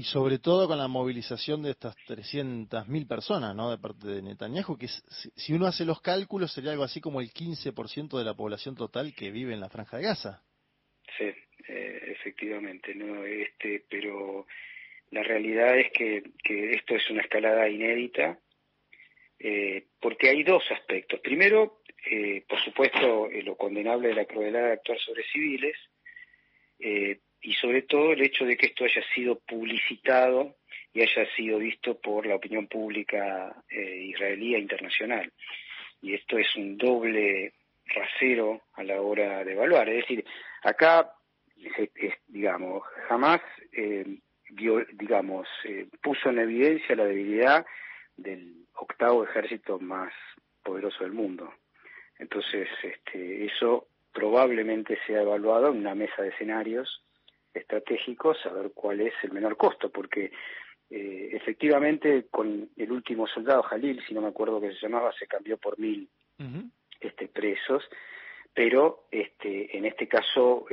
Y sobre todo con la movilización de estas 300.000 personas, ¿no? De parte de Netanyahu, que si uno hace los cálculos sería algo así como el 15% de la población total que vive en la franja de Gaza. Sí, eh, efectivamente, no, este, pero la realidad es que, que esto es una escalada inédita, eh, porque hay dos aspectos. Primero, eh, por supuesto, lo condenable de la crueldad de actuar sobre civiles, y sobre todo el hecho de que esto haya sido publicitado y haya sido visto por la opinión pública israelí e internacional. Y esto es un doble rasero a la hora de evaluar. Es decir, Acá, digamos, jamás, eh, digamos, eh, puso en evidencia la debilidad del octavo ejército más poderoso del mundo. Entonces, este, eso probablemente sea evaluado en una mesa de escenarios estratégicos, a ver cuál es el menor costo, porque eh, efectivamente con el último soldado, Jalil, si no me acuerdo que se llamaba, se cambió por mil este, presos, pero este, en este caso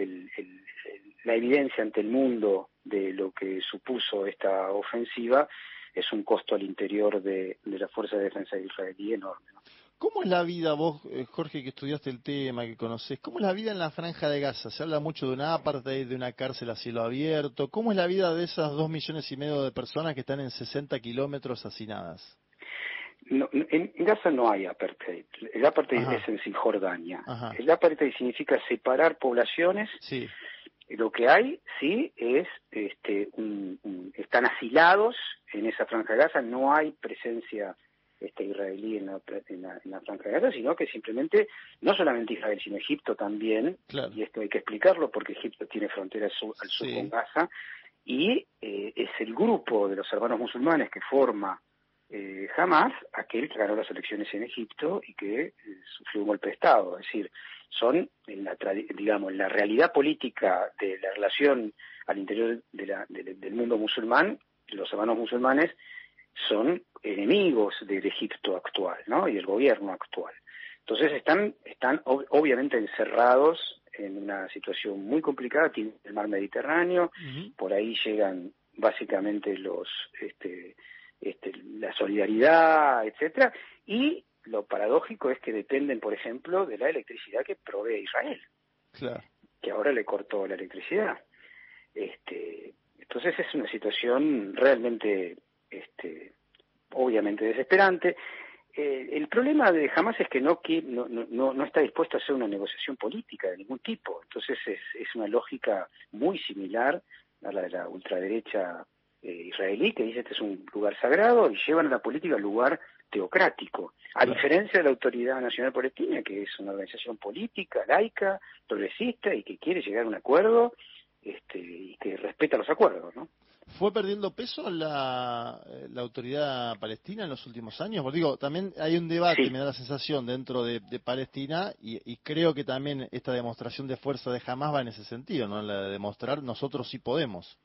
la evidencia ante el mundo de lo que supuso esta ofensiva es un costo al interior de, la Fuerza de Defensa israelí enorme. ¿Cómo es la vida, vos, eh, Jorge, que estudiaste el tema, que conocés, cómo es la vida en la franja de Gaza? Se habla mucho de una apartheid, de una cárcel a cielo abierto. ¿Cómo es la vida de esas dos millones y medio de personas que están en 60 kilómetros hacinadas? No, en Gaza no hay apartheid. El apartheid es en Cisjordania. El apartheid significa separar poblaciones. Sí. Lo que hay, sí, es, este, están asilados en esa franja de Gaza. No hay presencia este, israelí en la, en, la, franja de Gaza, sino que simplemente, no solamente Israel, sino Egipto también. Y esto hay que explicarlo porque Egipto tiene frontera al sur, con Gaza. Y eh, es el grupo de los hermanos musulmanes que forma eh, jamás aquel que ganó las elecciones en Egipto y que eh, sufrió un golpe de Estado. Es decir, son, en la, digamos, la realidad política de la relación al interior del mundo musulmán, los hermanos musulmanes son enemigos del Egipto actual, ¿no? Y del gobierno actual. Entonces están, están obviamente encerrados en una situación muy complicada, tiene el mar Mediterráneo, por ahí llegan básicamente los, este, este, la solidaridad, etcétera, y lo paradójico es que dependen, por ejemplo, de la electricidad que provee Israel, que ahora le cortó la electricidad. Este, entonces es una situación realmente, este, obviamente desesperante. Eh, el problema de Hamas es que no, no, no, no está dispuesto a hacer una negociación política de ningún tipo. Entonces es, es una lógica muy similar a la de la ultraderecha eh, israelí que dice este es un lugar sagrado y llevan a la política al lugar teocrático, a diferencia de la Autoridad Nacional Palestina, que es una organización política, laica, progresista y que quiere llegar a un acuerdo este, y que respeta los acuerdos, ¿no? ¿Fue perdiendo peso la, la autoridad palestina en los últimos años? Porque digo, también hay un debate, me da la sensación, dentro de, Palestina, y, creo que también esta demostración de fuerza de Hamas va en ese sentido, ¿no? La de demostrar nosotros sí podemos.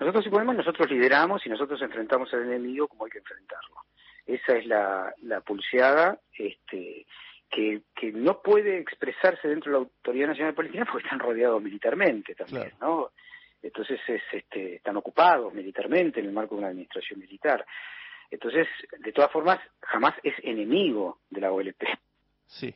Nosotros sí podemos, nosotros lideramos y nosotros enfrentamos al enemigo como hay que enfrentarlo. Esa es la, la pulseada este, que, que no puede expresarse dentro de la Autoridad Nacional Palestina porque están rodeados militarmente también, ¿no? Entonces es, este, están ocupados militarmente en el marco de una administración militar. Entonces, de todas formas, jamás es enemigo de la OLP. Sí.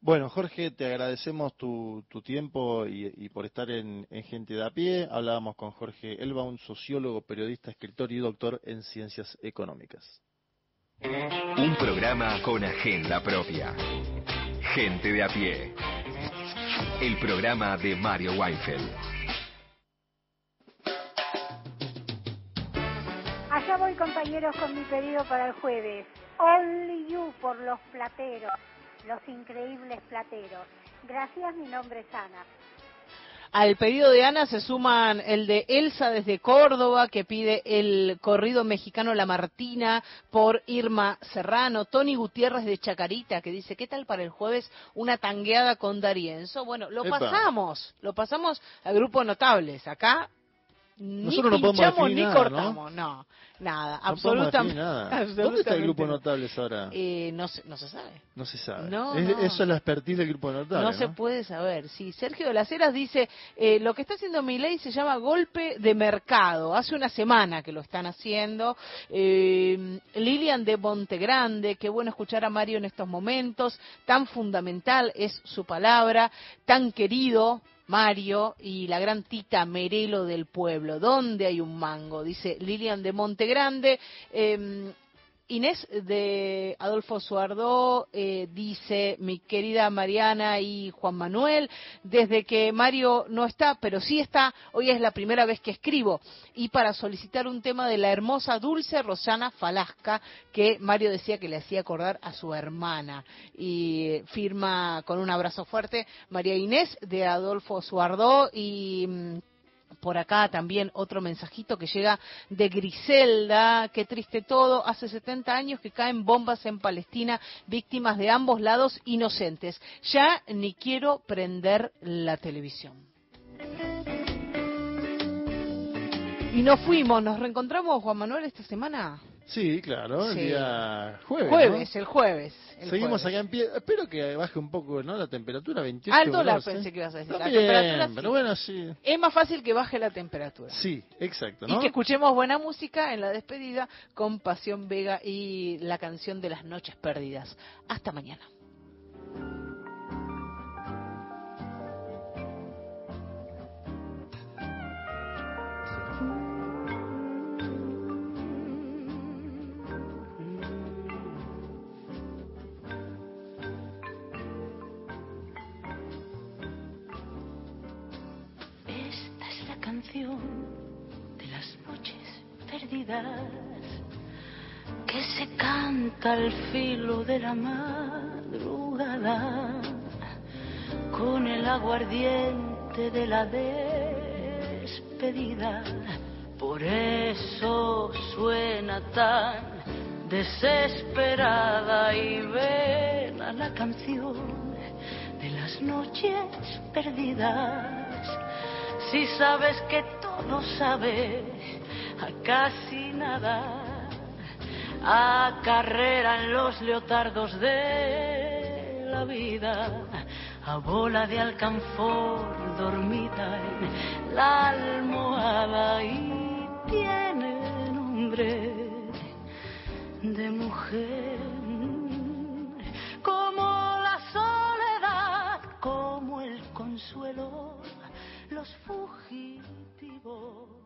Bueno, Jorge, te agradecemos tu, tu tiempo y, por estar en, Gente de a pie. Hablábamos con Jorge Elba, un sociólogo, periodista, escritor y doctor en ciencias económicas. Un programa con agenda propia. Gente de a pie. El programa de Mario Weinfeld. Voy compañeros con mi pedido para el jueves. Only You por los plateros los increíbles plateros. Gracias, mi nombre es Ana. Al pedido de Ana se suman el de Elsa desde Córdoba, que pide el corrido mexicano La Martina por Irma Serrano. Tony Gutiérrez de Chacarita, que dice, ¿qué tal para el jueves una tangueada con Darienzo? Bueno, lo pasamos, lo pasamos al grupo Notables. Acá ni pinchamos ni cortamos, ¿no? nada, absolutamente, nada. *laughs* ¿Dónde está el grupo Notables ahora? Eh, no, se, no se sabe. No se sabe. Eso es la expertise del grupo Notables. No, se puede saber. Sí, Sergio de las Heras dice, eh, lo que está haciendo mi ley se llama golpe de mercado. Hace una semana que lo están haciendo. Eh, Lilian de Montegrande, qué bueno escuchar a Mario en estos momentos. Tan fundamental es su palabra, tan querido Mario y la gran Tita Merelo del pueblo. ¿Dónde hay un mango? Dice Lilian de Montegrande. Eh, Inés de Adolfo Suardó eh, dice, mi querida Mariana y Juan Manuel, desde que Mario no está, pero sí está, hoy es la primera vez que escribo, y para solicitar un tema de la hermosa Dulce Rosana Falasca, que Mario decía que le hacía acordar a su hermana. Y firma con un abrazo fuerte María Inés de Adolfo Suardó y mm, por acá también otro mensajito que llega de Griselda, qué triste todo, hace 70 años que caen bombas en Palestina, víctimas de ambos lados inocentes. Ya ni quiero prender la televisión. Y nos fuimos, nos reencontramos, Juan Manuel, esta semana. Sí, claro, el día jueves. Jueves, el jueves. Seguimos acá en pie. Espero que baje un poco ¿no? la temperatura, 28 Al dólar pensé que ibas a decir. la temperatura pero bueno, sí. Es más fácil que baje la temperatura. Sí, exacto. Y que escuchemos buena música en la despedida con Pasión Vega y la canción de las noches perdidas. Hasta mañana. Que se canta al filo de la madrugada con el aguardiente de la despedida. Por eso suena tan desesperada y vena la canción de las noches perdidas si sabes que todo sabe a casi nada, a carrera en los leotardos de la vida, a bola de alcanfor dormida en la almohada y tiene nombre de mujer. Como la soledad, como el consuelo los fugitivos